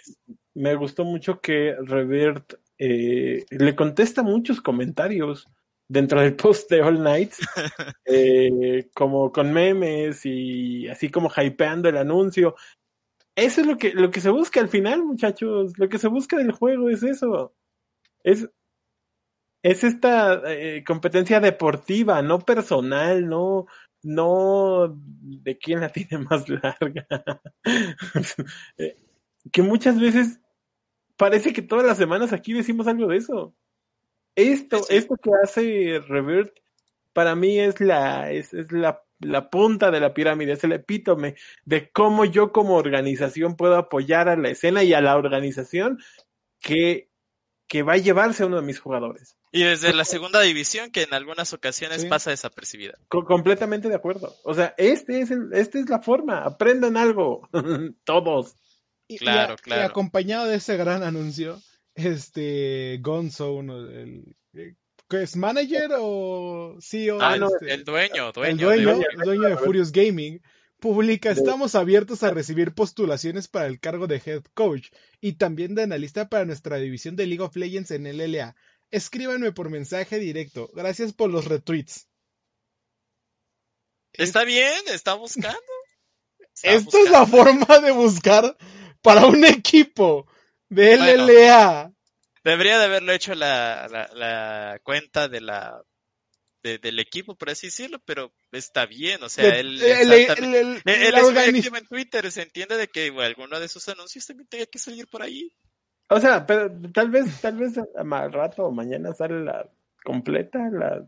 me gustó mucho que Revert eh, le contesta muchos comentarios dentro del post de All Knights, eh, como con memes y así como hypeando el anuncio. Eso es lo que, lo que se busca al final, muchachos. Lo que se busca del juego es eso. Es es esta eh, competencia deportiva, no personal, no, no de quién la tiene más larga. Eh, que muchas veces parece que todas las semanas aquí decimos algo de eso. Esto, esto que hace Revert, para mí es la, es, es la, la punta de la pirámide, es el epítome de cómo yo como organización puedo apoyar a la escena y a la organización que, que va a llevarse a uno de mis jugadores. Y desde la segunda división, que en algunas ocasiones pasa desapercibida. completamente de acuerdo. O sea, este es el, esta es la forma. Aprendan algo. Todos. claro, claro. Y acompañado de ese gran anuncio, este Gonzo, uno, el, ¿es manager o CEO? Ah, este, el dueño, dueño, el dueño, el dueño de Furious Gaming publica, estamos abiertos a recibir postulaciones para el cargo de head coach y también de analista para nuestra división de League of Legends en el LA escríbanme por mensaje directo. Gracias por los retweets. Está bien, está buscando. Esta es la forma de buscar para un equipo de LLA. debería de haberlo hecho la, la, cuenta de la del equipo, por así decirlo, pero está bien, o sea, él, él, es en Twitter, se entiende de que alguno de sus anuncios también tenga que salir por ahí. O sea, pero tal vez, tal vez al rato o mañana sale la completa, la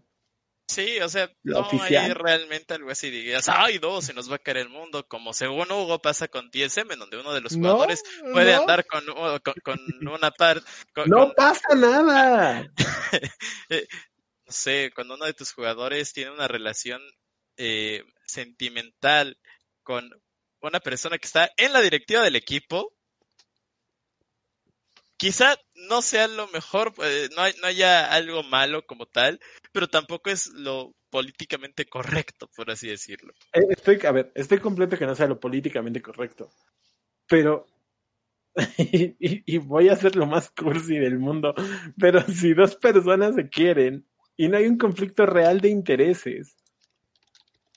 Sí, o sea, no hay realmente algo así. Digas, ay, no, se nos va a caer el mundo. Como según Hugo pasa con TSM, donde uno de los jugadores puede andar con, con, una parte. No pasa nada. Eh, no sé, cuando uno de tus jugadores tiene una relación eh, sentimental con una persona que está en la directiva del equipo, quizá no sea lo mejor, pues, no, no, haya algo malo como tal, pero tampoco es lo políticamente correcto, por así decirlo. Eh, estoy, a ver, estoy completo que no sea lo políticamente correcto, pero, y, voy a ser lo más cursi del mundo, pero si dos personas se quieren y no hay un conflicto real de intereses,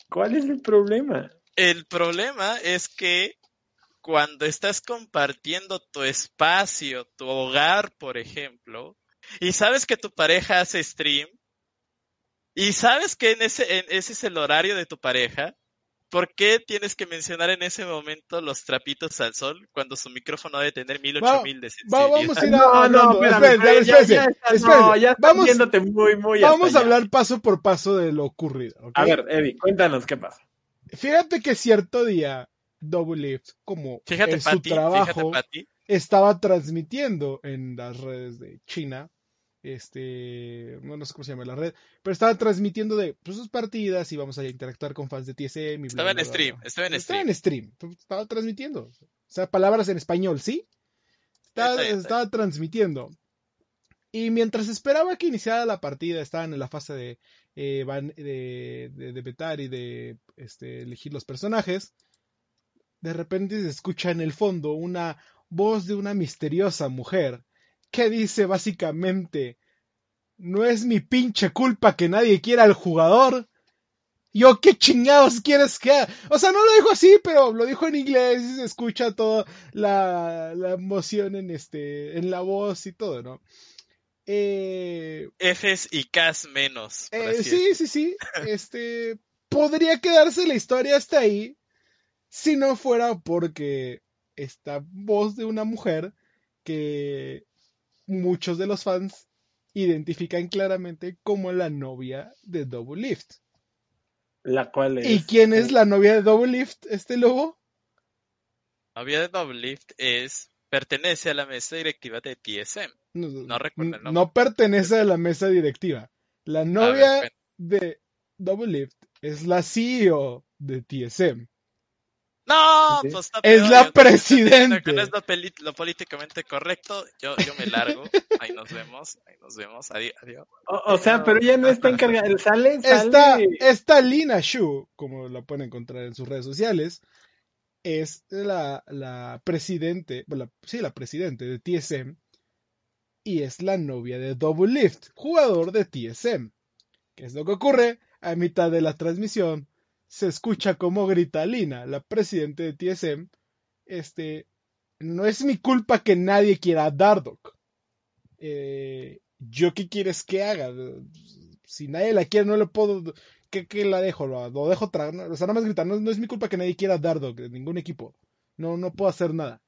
¿cuál es el problema? El problema es que cuando estás compartiendo tu espacio, tu hogar, por ejemplo, y sabes que tu pareja hace stream, y sabes que en ese, en ese es el horario de tu pareja, ¿por qué tienes que mencionar en ese momento los trapitos al sol cuando su micrófono debe tener mil ocho mil de Vamos a ir a... No, no, espérense, espérense, ya, Vamos, muy, muy vamos a hablar paso por paso de lo ocurrido. A ver, Eddie, cuéntanos qué pasa. Fíjate que cierto día Double Lift, como en su trabajo, estaba transmitiendo en las redes de China, este, no, sé cómo se llama la red, pero estaba transmitiendo de pues, sus partidas y vamos a interactuar con fans de TSM. estaba en stream, estaba en stream. en stream, estaba transmitiendo. O sea, palabras en español, ¿sí? Estaba, transmitiendo. Y mientras esperaba que iniciara la partida, estaban en la fase de, eh, de, de, de, vetar y de este, elegir los personajes de repente se escucha en el fondo una voz de una misteriosa mujer que dice básicamente, no es mi pinche culpa que nadie quiera al jugador. Yo, ¿qué chingados quieres que haga? O sea, no lo dijo así, pero lo dijo en inglés y se escucha toda la, la emoción en este, en la voz y todo, ¿no? Eh, Fs y Ks menos. Eh, sí, sí, sí. Este, podría quedarse la historia hasta ahí, si no fuera porque esta voz de una mujer que muchos de los fans identifican claramente como la novia de Double Lift. La cual es. ¿Y quién es la novia de Double Lift, este lobo? La novia de Double Lift es. pertenece a la mesa directiva de TSM. No, recuerdo el nombre. No pertenece a la mesa directiva. La novia de Double Lift es la CEO de TSM. No, pues está Es la presidenta. No es lo, políticamente correcto. Yo, yo me largo. Ahí nos vemos. Ahí nos vemos. Adiós. O, sea, pero ella no está encargada. Sale, sale. Esta, Lina Shu, como la pueden encontrar en sus redes sociales, es la, la presidente, sí, la presidente de TSM y es la novia de Double Lift, jugador de TSM. ¿Qué es lo que ocurre? A mitad de la transmisión, se escucha como grita Lina, la presidenta de TSM, este, no es mi culpa que nadie quiera a Dardock. Eh, ¿Yo qué quieres que haga? Si nadie la quiere, no le puedo... ¿Qué, la dejo? ¿Lo, dejo tragar? O sea, nada más gritar, no, es mi culpa que nadie quiera a Dardock, de ningún equipo. No, no puedo hacer nada.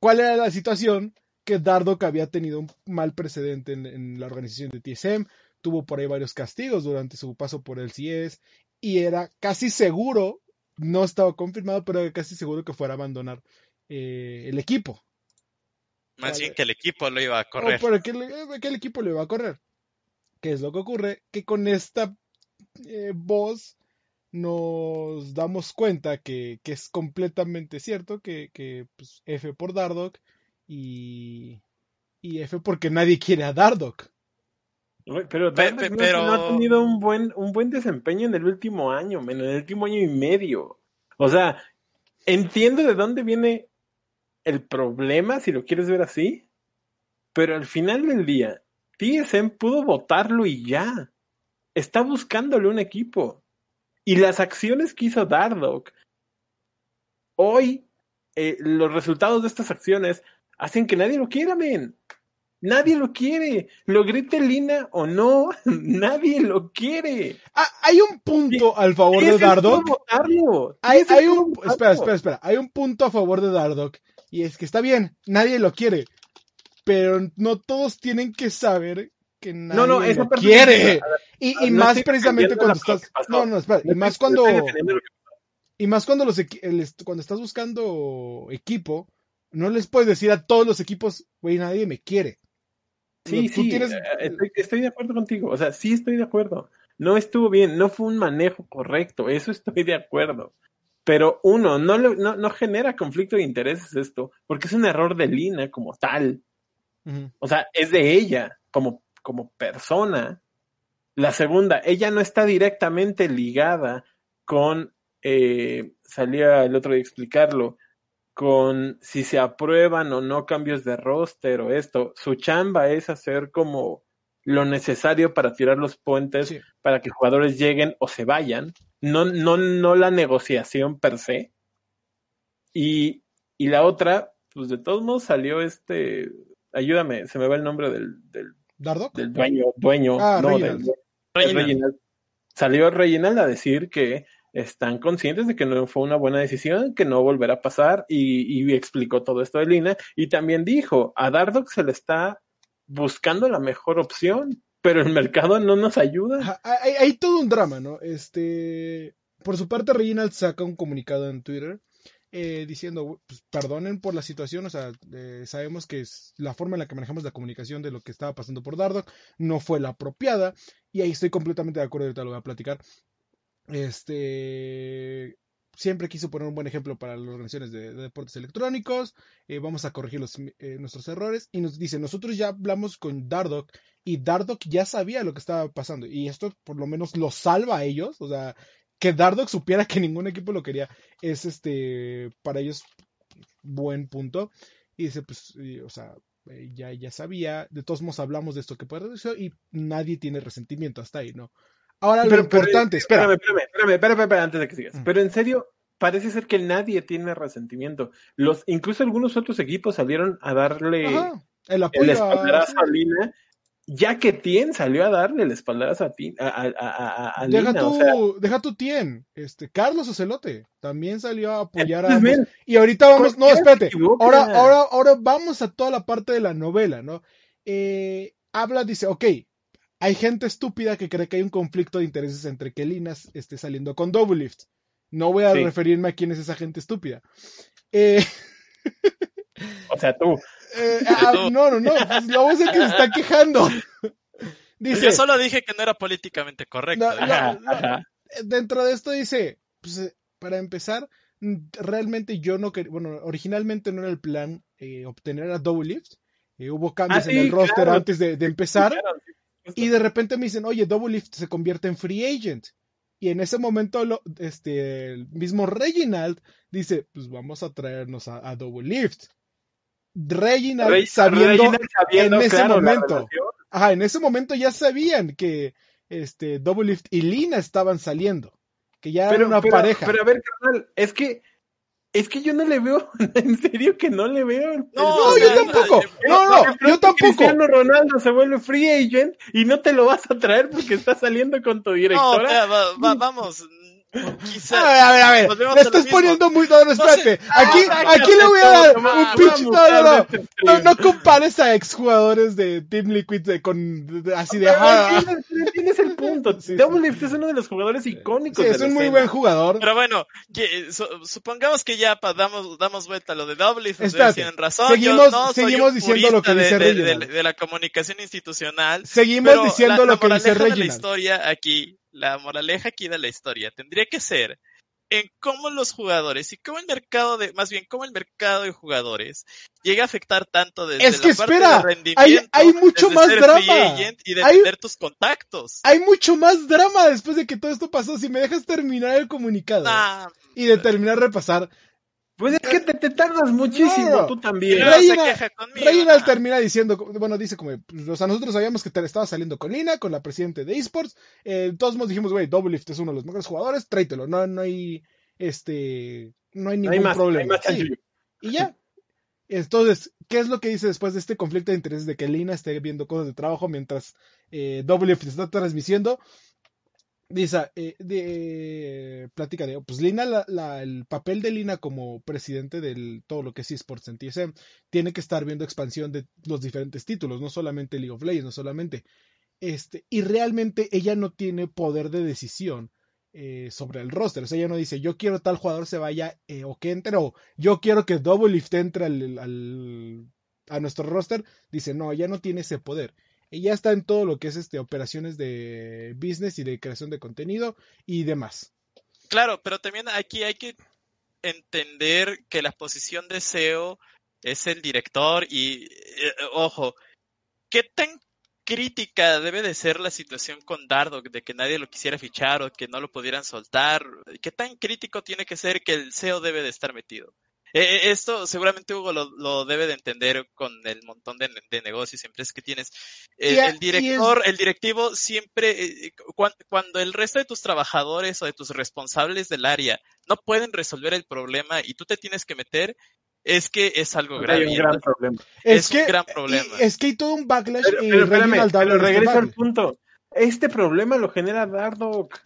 ¿Cuál era la situación? Que Dardock había tenido un mal precedente en, en la organización de TSM, tuvo por ahí varios castigos durante su paso por el CIES y era casi seguro, no estaba confirmado, pero era casi seguro que fuera a abandonar eh, el equipo. Más bien que el equipo lo iba a correr. O que, el equipo lo iba a correr. ¿Qué es lo que ocurre? Que con esta eh, voz nos damos cuenta que, es completamente cierto que, que pues, F por Dardock y, y F porque nadie quiere a Dardock. Pero, no ha tenido un buen, un buen desempeño en el último año, en el último año y medio. O sea, entiendo de dónde viene el problema, si lo quieres ver así, pero al final del día, TSM pudo votarlo y ya. Está buscándole un equipo. Y las acciones que hizo Dardock, hoy, eh, los resultados de estas acciones hacen que nadie lo quiera, men. Nadie lo quiere. Lo grite Lina o no, nadie lo quiere. Ah, hay un punto al favor de Dardock. Hay, hay un, espera, espera, espera. Hay un punto a favor de Dardock. Y es que está bien, nadie lo quiere. Pero no todos tienen que saber que nadie no, no, esa quiere. Y, y más precisamente cuando estás. No, no, espera. Y más cuando. Y más cuando los cuando estás buscando equipo, no les puedes decir a todos los equipos, güey, nadie me quiere. Sí, sí, eh, estoy, estoy, de acuerdo contigo. O sea, sí estoy de acuerdo. No estuvo bien, no fue un manejo correcto, eso estoy de acuerdo. Pero uno, no, no, no genera conflicto de intereses esto, porque es un error de Lina como tal. O sea, es de ella como, como persona. La segunda, ella no está directamente ligada con, eh, salía el otro día explicarlo, con si se aprueban o no cambios de roster o esto. Su chamba es hacer como lo necesario para tirar los puentes para que jugadores lleguen o se vayan. No, no, no la negociación per se. Y, y la otra, pues de todos modos salió este ayúdame, se me va el nombre del, del, del dueño, dueño, ah, no, Del, Salió Reginald a decir que están conscientes de que no fue una buena decisión, que no volverá a pasar y, explicó todo esto de Lina y también dijo, a Dardock se le está buscando la mejor opción, pero el mercado no nos ayuda. Hay, todo un drama, ¿no? Este, por su parte Reginald saca un comunicado en Twitter eh, diciendo, pues, perdonen por la situación, o sea, eh, sabemos que la forma en la que manejamos la comunicación de lo que estaba pasando por Dardock no fue la apropiada, y ahí estoy completamente de acuerdo, ahorita lo voy a platicar. Este, siempre quiso poner un buen ejemplo para las organizaciones de, deportes electrónicos, eh, vamos a corregir los, nuestros errores, y nos dice, nosotros ya hablamos con Dardock, y Dardock ya sabía lo que estaba pasando, y esto por lo menos lo salva a ellos, o sea, que Dardock supiera que ningún equipo lo quería es este para ellos buen punto y dice pues o sea eh, ya, ya sabía de todos modos hablamos de esto que puede y nadie tiene resentimiento hasta ahí no ahora lo importante espera. espérame, espérame, espérame, antes de que sigas. Mm. pero en serio parece ser que nadie tiene resentimiento. Los incluso algunos otros equipos salieron a darle el apoyo a Lina. Ya que Tien salió a darle el espaldarazo a, ti, a, deja tu, deja tu Tien, este, Carlos Ocelote también salió a apoyar a y ahorita vamos, no, espérate, ahora, ahora, ahora vamos a toda la parte de la novela, ¿no? Eh, habla, dice, ok, hay gente estúpida que cree que hay un conflicto de intereses entre que Linas esté saliendo con Double Lift. No voy a referirme a quién es esa gente estúpida. Eh... O sea, tú. Eh, ah, no, no, no. Pues, la voz es que se está quejando. Dice, Yo solo dije que no era políticamente correcto. dentro de esto dice, pues, eh, para empezar, realmente yo no quería, bueno, originalmente no era el plan eh, obtener a Double Lift. hubo cambios ah, en el roster antes de, empezar. Y de repente me dicen, oye, Double Lift se convierte en free agent. Y en ese momento lo, este, el mismo Reginald dice, pues vamos a traernos a Double Lift. Reginald, sabiendo, en ese momento, ajá, en ese momento ya sabían que este Double Lift y Lina estaban saliendo, que ya era una pareja. Pero a ver, carnal, es que es que yo no le veo, en serio que no le veo. no, yo tampoco. No, no, yo tampoco. Cristiano Ronaldo se vuelve free agent y no te lo vas a traer porque está saliendo con tu directora. No, vamos, Quizá. A ver, a ver, a ver. Le estás poniendo muy. No, no, espérate. aquí, aquí le voy a dar un pitch. No, no, no. No, no compares a exjugadores de Team Liquid de, con así de. Tienes el punto. Double Lift es uno de los jugadores icónicos. Sí, es un muy buen jugador. Pero bueno, que, supongamos que ya damos, damos vuelta a lo de Double tienen razón. Seguimos, seguimos diciendo lo que dice de, de, de, la comunicación institucional. Seguimos diciendo lo que dice Reginald. la historia aquí la moraleja aquí de la historia tendría que ser en cómo los jugadores y cómo el mercado de, más bien cómo el mercado de jugadores llega a afectar tanto desde es que la espera, parte de rendimiento, hay, hay mucho más drama y de tener tus contactos. Hay mucho más drama después de que todo esto pasó. Si me dejas terminar el comunicado y de terminar repasar, pues es que te, tardas muchísimo, tú también. Reina, termina diciendo, bueno, dice como, pues, o sea, nosotros sabíamos que te estaba saliendo con Lina, con la presidente de esports, eh, todos nos dijimos, güey, Double Lift es uno de los mejores jugadores, tráetelo, no, no hay, este, no hay ningún problema. Y ya. Entonces, ¿qué es lo que dice después de este conflicto de intereses de que Lina esté viendo cosas de trabajo mientras eh, Double Lift está transmitiendo? Dice, eh, de, plática de, pues Lina, la, el papel de Lina como presidente de todo lo que es esports en TSM, tiene que estar viendo expansión de los diferentes títulos, no solamente League of Legends, no solamente. Este, y realmente ella no tiene poder de decisión eh, sobre el roster. O sea, ella no dice, yo quiero tal jugador se vaya eh, o que entre, o yo quiero que Double Lift entre al, a nuestro roster. Dice, no, ella no tiene ese poder. Ella está en todo lo que es este, operaciones de business y de creación de contenido y demás. Claro, pero también aquí hay que entender que la posición de SEO es el director y, eh, ojo, ¿qué tan crítica debe de ser la situación con Dardo, de que nadie lo quisiera fichar o que no lo pudieran soltar? ¿Qué tan crítico tiene que ser que el SEO debe de estar metido? Eh, eh, esto seguramente Hugo lo, debe de entender con el montón de, negocios y empresas que tienes. el director, el directivo siempre, cuando, el resto de tus trabajadores o de tus responsables del área no pueden resolver el problema y tú te tienes que meter, es que es algo grave. un gran problema. Es, un gran problema. Es que hay todo un backlash. Pero, pero espérame, pero regreso al punto. Este problema lo genera Dardock.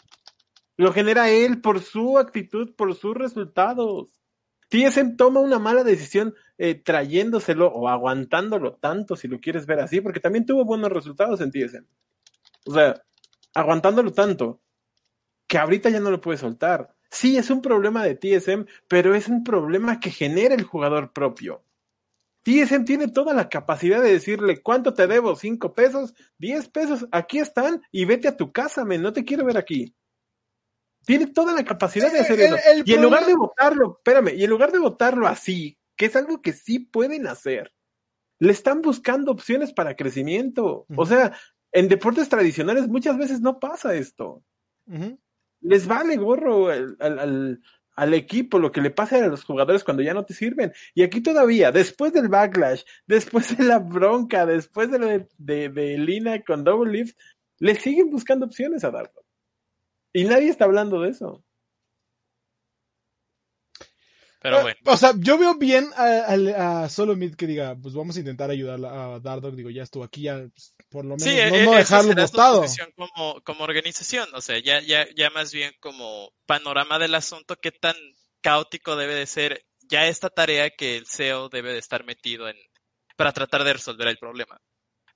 Lo genera él por su actitud, por sus resultados. TSM toma una mala decisión eh, trayéndoselo o aguantándolo tanto, si lo quieres ver así, porque también tuvo buenos resultados en TSM. O sea, aguantándolo tanto, que ahorita ya no lo puede soltar. Sí, es un problema de TSM, pero es un problema que genera el jugador propio. TSM tiene toda la capacidad de decirle cuánto te debo, cinco pesos, diez pesos, aquí están y vete a tu casa, men, no te quiero ver aquí. Tiene toda la capacidad de hacer eso. y en lugar de votarlo, espérame, y en lugar de votarlo así, que es algo que sí pueden hacer, le están buscando opciones para crecimiento. O sea, en deportes tradicionales muchas veces no pasa esto les vale gorro al, equipo lo que le pasa a los jugadores cuando ya no te sirven. Y aquí todavía, después del backlash, después de la bronca, después de lo de, Lina con Double Lift, le siguen buscando opciones a Darko. Y nadie está hablando de eso. Pero bueno. O sea, yo veo bien a, a, Solo Mid que diga, pues vamos a intentar ayudar a Dardo. Digo, ya estuvo aquí, ya pues, por lo menos no, e, no dejarlo botado. Como, como organización, o sea, ya, ya, ya más bien como panorama del asunto, qué tan caótico debe de ser ya esta tarea que el CEO debe de estar metido en para tratar de resolver el problema.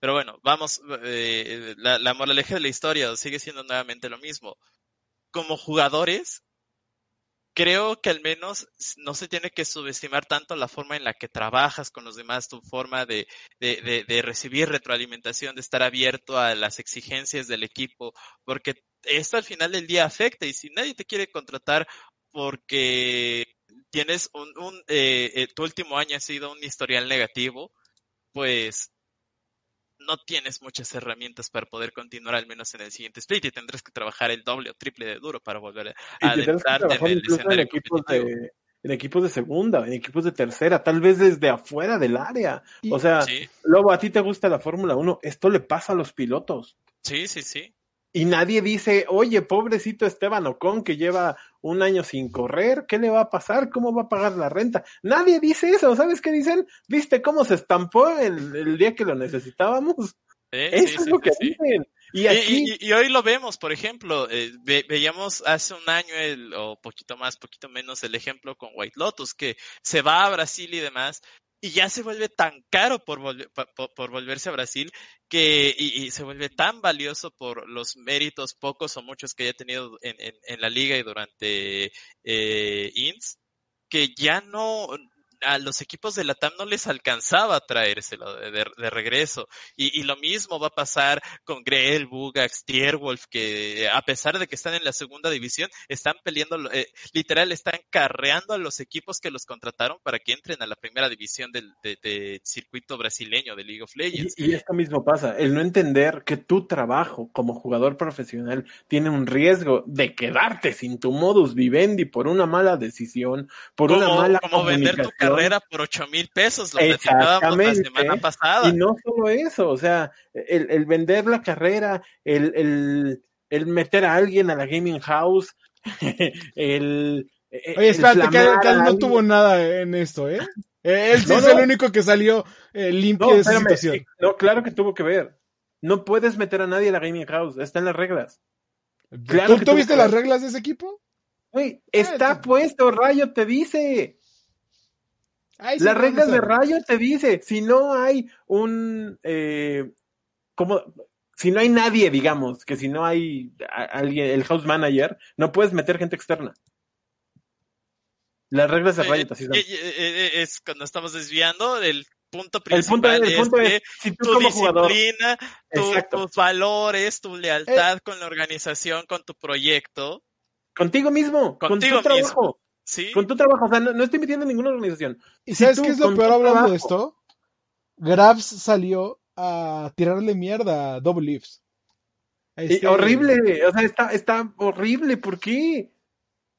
Pero bueno, vamos, eh, la, la moraleja de la historia sigue siendo nuevamente lo mismo. Como jugadores, creo que al menos no se tiene que subestimar tanto la forma en la que trabajas con los demás, tu forma de, de, de, recibir retroalimentación, de estar abierto a las exigencias del equipo, porque esto al final del día afecta y si nadie te quiere contratar porque tienes un, un eh, eh tu último año ha sido un historial negativo, pues no tienes muchas herramientas para poder continuar al menos en el siguiente split y tendrás que trabajar el doble o triple de duro para volver a adentrarte en el escenario en equipos, de, en equipos de segunda, en equipos de tercera, tal vez desde afuera del área. o sea, luego a ti te gusta la Fórmula 1, esto le pasa a los pilotos. Sí, sí, sí. Y nadie dice, oye, pobrecito Esteban Ocon que lleva un año sin correr, ¿qué le va a pasar? ¿Cómo va a pagar la renta? Nadie dice eso, ¿sabes qué dicen? ¿Viste cómo se estampó el, día que lo necesitábamos? eso es lo que dicen. Y, hoy lo vemos, por ejemplo, eh, veíamos hace un año el, o poquito más, poquito menos el ejemplo con White Lotus, que se va a Brasil y demás, y ya se vuelve tan caro por, por, volverse a Brasil que y, se vuelve tan valioso por los méritos pocos o muchos que haya tenido en, en, la liga y durante eh, INS que ya no a los equipos de la TAM no les alcanzaba a traérselo de, regreso. Y, lo mismo va a pasar con Grell, Bugax, Tierwolf, que a pesar de que están en la segunda división, están peleando, eh, literal, están carreando a los equipos que los contrataron para que entren a la primera división del, circuito brasileño de League of Legends. Y, esto mismo pasa, el no entender que tu trabajo como jugador profesional tiene un riesgo de quedarte sin tu modus vivendi por una mala decisión, por una mala como vender tu carrera por ocho mil pesos, lo platicábamos la semana pasada. Y no solo eso, o sea, el, el vender la carrera, el, el, el, meter a alguien a la gaming house, el... Oye, espérate, que, que no tuvo nada en esto, ¿eh? Él sí es el único que salió eh, limpio de esa situación. no, claro que tuvo que ver. No puedes meter a nadie a la gaming house, está en las reglas. Claro ¿Tú, viste las reglas de ese equipo? Uy, está puesto, Rayo te dice. Las reglas de Rayo te dice, si no hay un, eh, como, si no hay nadie, digamos, que si no hay alguien, el house manager, no puedes meter gente externa. Las reglas de Riot así son. Es cuando estamos desviando del punto principal. El punto, es, si tú tu como disciplina, tus valores, tu lealtad con la organización, con tu proyecto. Contigo mismo, Contigo con tu mismo. trabajo. ¿Sí? Con tu trabajo, o sea, no, estoy metiendo en ninguna organización. ¿Y sabes qué es lo peor hablando de esto? Grabs salió a tirarle mierda a Double Leaves. Este horrible, o sea, está, está horrible, ¿por qué?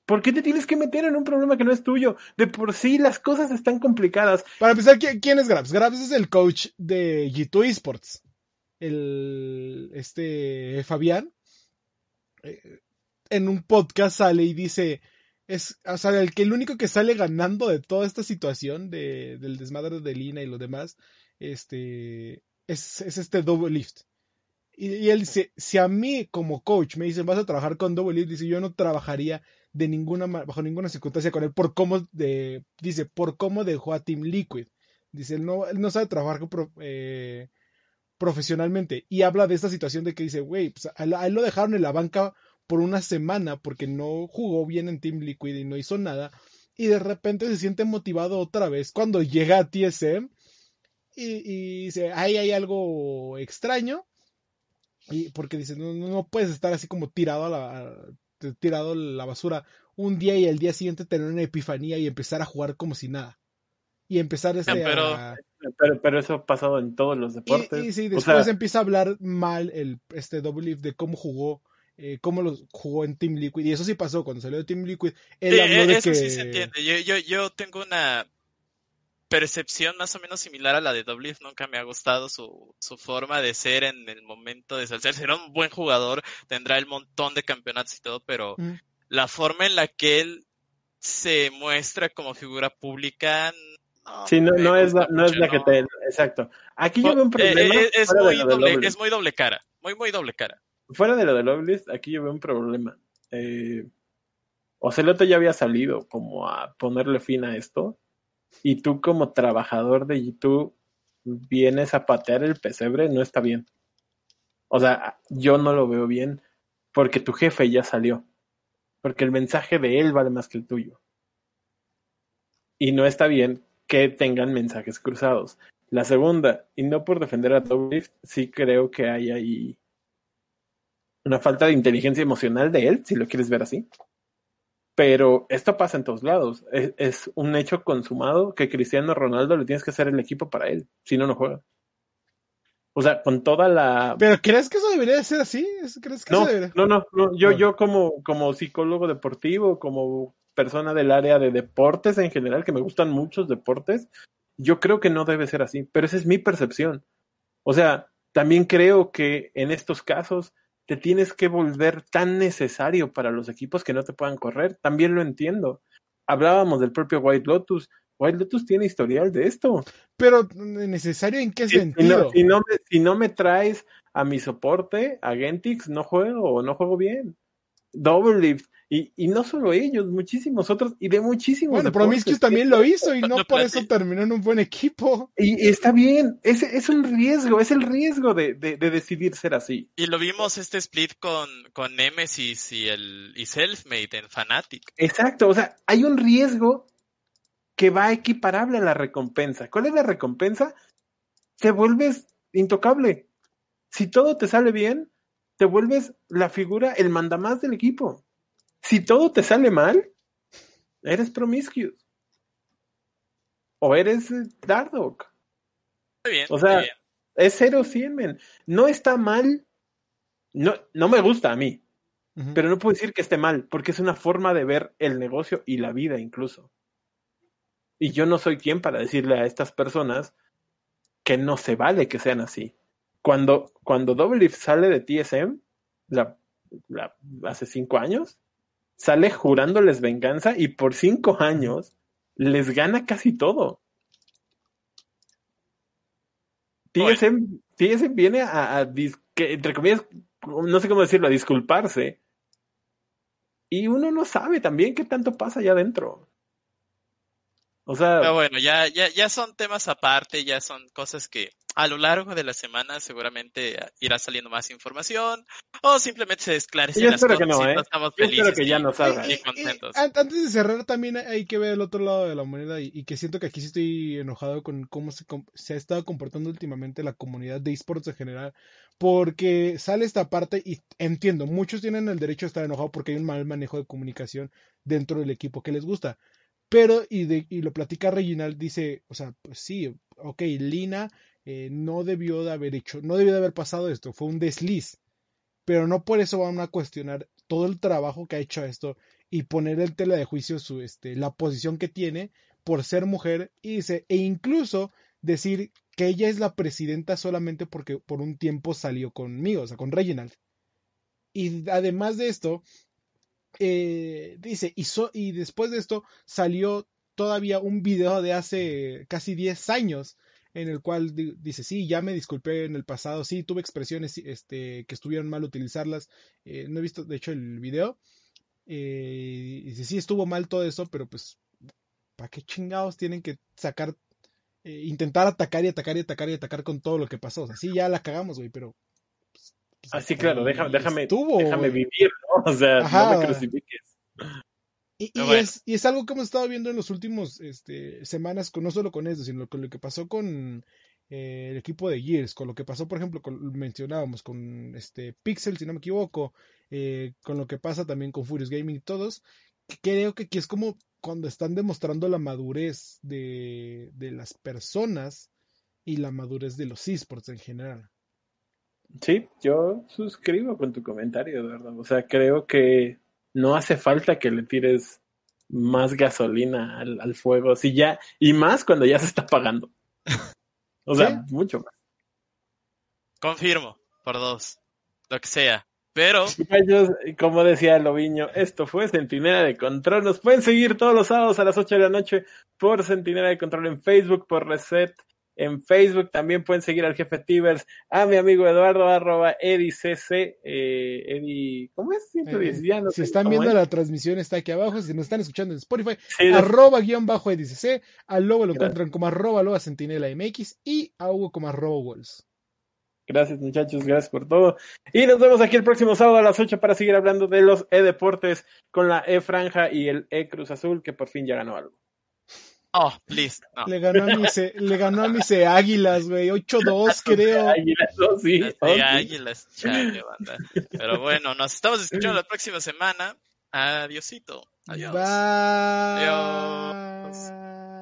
¿Por qué te tienes que meter en un problema que no es tuyo? De por sí las cosas están complicadas. Para empezar, ¿quién es Grabs? Grabs es el coach de G2 Esports. El, este, Fabián. Eh, en un podcast sale y dice, es, o sea, el que el único que sale ganando de toda esta situación de, del desmadre de Lina y lo demás, este, es, es este Double Lift. Y, él dice, si a mí como coach me dicen vas a trabajar con Double Lift, dice, yo no trabajaría de ninguna, bajo ninguna circunstancia con él por cómo, de, dice, por cómo dejó a Team Liquid. Dice, él no, él no sabe trabajar eh, profesionalmente. Y habla de esta situación de que dice, güey, pues a, él lo dejaron en la banca por una semana porque no jugó bien en Team Liquid y no hizo nada. Y de repente se siente motivado otra vez cuando llega a TSM y, dice, ahí hay algo extraño. Y porque dice, no, no puedes estar así como tirado a la, tirado la basura un día y al día siguiente tener una epifanía y empezar a jugar como si nada. Y empezar este pero, pero, eso ha pasado en todos los deportes. Y, sí, después empieza a hablar mal el este Double de cómo jugó eh, cómo lo jugó en Team Liquid. Y eso sí pasó cuando salió de Team Liquid. Él habló de eso que... sí se entiende. Yo, yo, yo tengo una percepción más o menos similar a la de Double Nunca me ha gustado su, su forma de ser en el momento de salcer. Será un buen jugador, tendrá el montón de campeonatos y todo, pero mm. la forma en la que él se muestra como figura pública no, sí, no, no es la, no es la que te. Exacto. Aquí yo veo un problema. Eh, es, muy doble, es muy doble cara. Muy, muy doble cara fuera de lo de Loveless, aquí yo veo un problema. Eh, ya había salido como a ponerle fin a esto. Y tú como trabajador de YouTube vienes a patear el pesebre, no está bien. O sea, yo no lo veo bien porque tu jefe ya salió. Porque el mensaje de él vale más que el tuyo. Y no está bien que tengan mensajes cruzados. La segunda, y no por defender a Tobift, sí creo que hay ahí una falta de inteligencia emocional de él, si lo quieres ver así. Pero esto pasa en todos lados. Es, un hecho consumado que Cristiano Ronaldo le tienes que hacer el equipo para él, si no, no juega. O sea, con toda la. ¿Pero crees que eso debería de ser así? ¿Crees que no, eso no, no, no, Yo, yo como, como psicólogo deportivo, como persona del área de deportes en general, que me gustan muchos deportes, yo creo que no debe ser así. Pero esa es mi percepción. O sea, también creo que en estos casos te tienes que volver tan necesario para los equipos que no te puedan correr. También lo entiendo. Hablábamos del propio White Lotus. White Lotus tiene historial de esto. Pero necesario en qué sentido? Si no, me, si no me traes a mi soporte, a Gentix, no juego o no juego bien. Double Lift, y, no solo ellos, muchísimos otros, y de muchísimos. Bueno, Promiscuous también lo hizo y no, por eso terminó en un buen equipo. Y, está bien, es, es un riesgo, es el riesgo de, decidir ser así. Y lo vimos este split con, con Nemesis y, el, y Selfmade en Fnatic. Exacto, o sea, hay un riesgo que va equiparable a la recompensa. ¿Cuál es la recompensa? Te vuelves intocable. Si todo te sale bien, te vuelves la figura, el mandamás del equipo. Si todo te sale mal, eres promiscuous. O eres eh, Dardock. bien, o sea, es 0 100, No está mal. No, no me gusta a mí. Pero no puedo decir que esté mal, porque es una forma de ver el negocio y la vida incluso. Y yo no soy quien para decirle a estas personas que no se vale que sean así. Cuando, cuando Double sale de TSM, la, hace cinco años, sale jurándoles venganza y por cinco años les gana casi todo. TSM, TSM viene a, a entre comillas, no sé cómo decirlo, a disculparse. Y uno no sabe también qué tanto pasa allá adentro. O sea, Pero bueno, ya, ya, ya son temas aparte, ya son cosas que a lo largo de la semana seguramente irá saliendo más información o simplemente se esclarecen Yo las espero cosas que no, y ¿eh? estamos Yo felices espero que ya y- no salga. y Eh, contentos. an- antes de cerrar también hay que ver el otro lado de la moneda y, y que siento que aquí sí estoy enojado con cómo se, se ha estado comportando últimamente la comunidad de esports en general porque sale esta parte y entiendo, muchos tienen el derecho a estar enojados porque hay un mal manejo de comunicación dentro del equipo que les gusta. Pero, y, de, y lo platica Reginald, dice, o sea, pues sí, ok, Lina eh, no debió de haber hecho, no debió de haber pasado esto, fue un desliz. Pero no por eso van a cuestionar todo el trabajo que ha hecho esto y poner en tela de juicio su, este, la posición que tiene por ser mujer y dice, e incluso decir que ella es la presidenta solamente porque por un tiempo salió conmigo, o sea, con Reginald. Y además de esto, eh, dice, y, so- y después de esto salió todavía un video de hace casi 10 años en el cual di- dice, sí, ya me disculpé en el pasado, sí, tuve expresiones este, que estuvieron mal utilizarlas, eh, no he visto de hecho el video, eh, dice, sí, estuvo mal todo eso, pero pues, ¿para qué chingados tienen que sacar, eh, intentar atacar y atacar y atacar y atacar con todo lo que pasó? O sea, sí, ya la cagamos, güey, pero... pues, pues, así hasta claro, déjame, déjame, estuvo, déjame vivir, ¿no? O sea, Ajá. no me crucifiques. Y, y Pero bueno. es, y es algo que hemos estado viendo en los últimos este, semanas, con, no solo con esto, sino con lo que pasó con eh, el equipo de Gears, con lo que pasó, por ejemplo, con, mencionábamos con este Pixel, si no me equivoco, eh, con lo que pasa también con Furious Gaming y todos, que creo que aquí es como cuando están demostrando la madurez de, de las personas y la madurez de los esports en general. Sí, yo suscribo con tu comentario, de verdad. O sea, creo que no hace falta que le tires más gasolina al, al fuego, si ya, y más cuando ya se está pagando. O sea, mucho más. Confirmo, por dos, lo que sea. Pero, como decía Loviño, esto fue Centinela de Control. Nos pueden seguir todos los sábados a las 8 de la noche por Centinela de Control en Facebook, por Reset en Facebook. También pueden seguir al jefe Tibers, a mi amigo Eduardo, arroba EdiCC, eh, Edi, ¿cómo es? Siempre Eh, dice, ya no si están viendo es. la transmisión está aquí abajo, si nos están escuchando en Spotify, Sí, no- arroba guion bajo EDCC, al lobo lo Gracias. encuentran como arroba loba centinela MX y a Hugo como arroba Walls. Gracias muchachos, gracias por todo. Y nos vemos aquí el próximo sábado a las 8 para seguir hablando de los E-Deportes con la E-Franja y el E-Cruz Azul que por fin ya ganó algo. Oh, please, no. Le ganó a mis, le ganó a mis águilas, güey, 8-2 creo. Águilas, ¿no? sí, Las oh, de águilas, chale, banda. Pero bueno, nos estamos escuchando la próxima semana. Adiosito. Adiós. Bye. Adiós.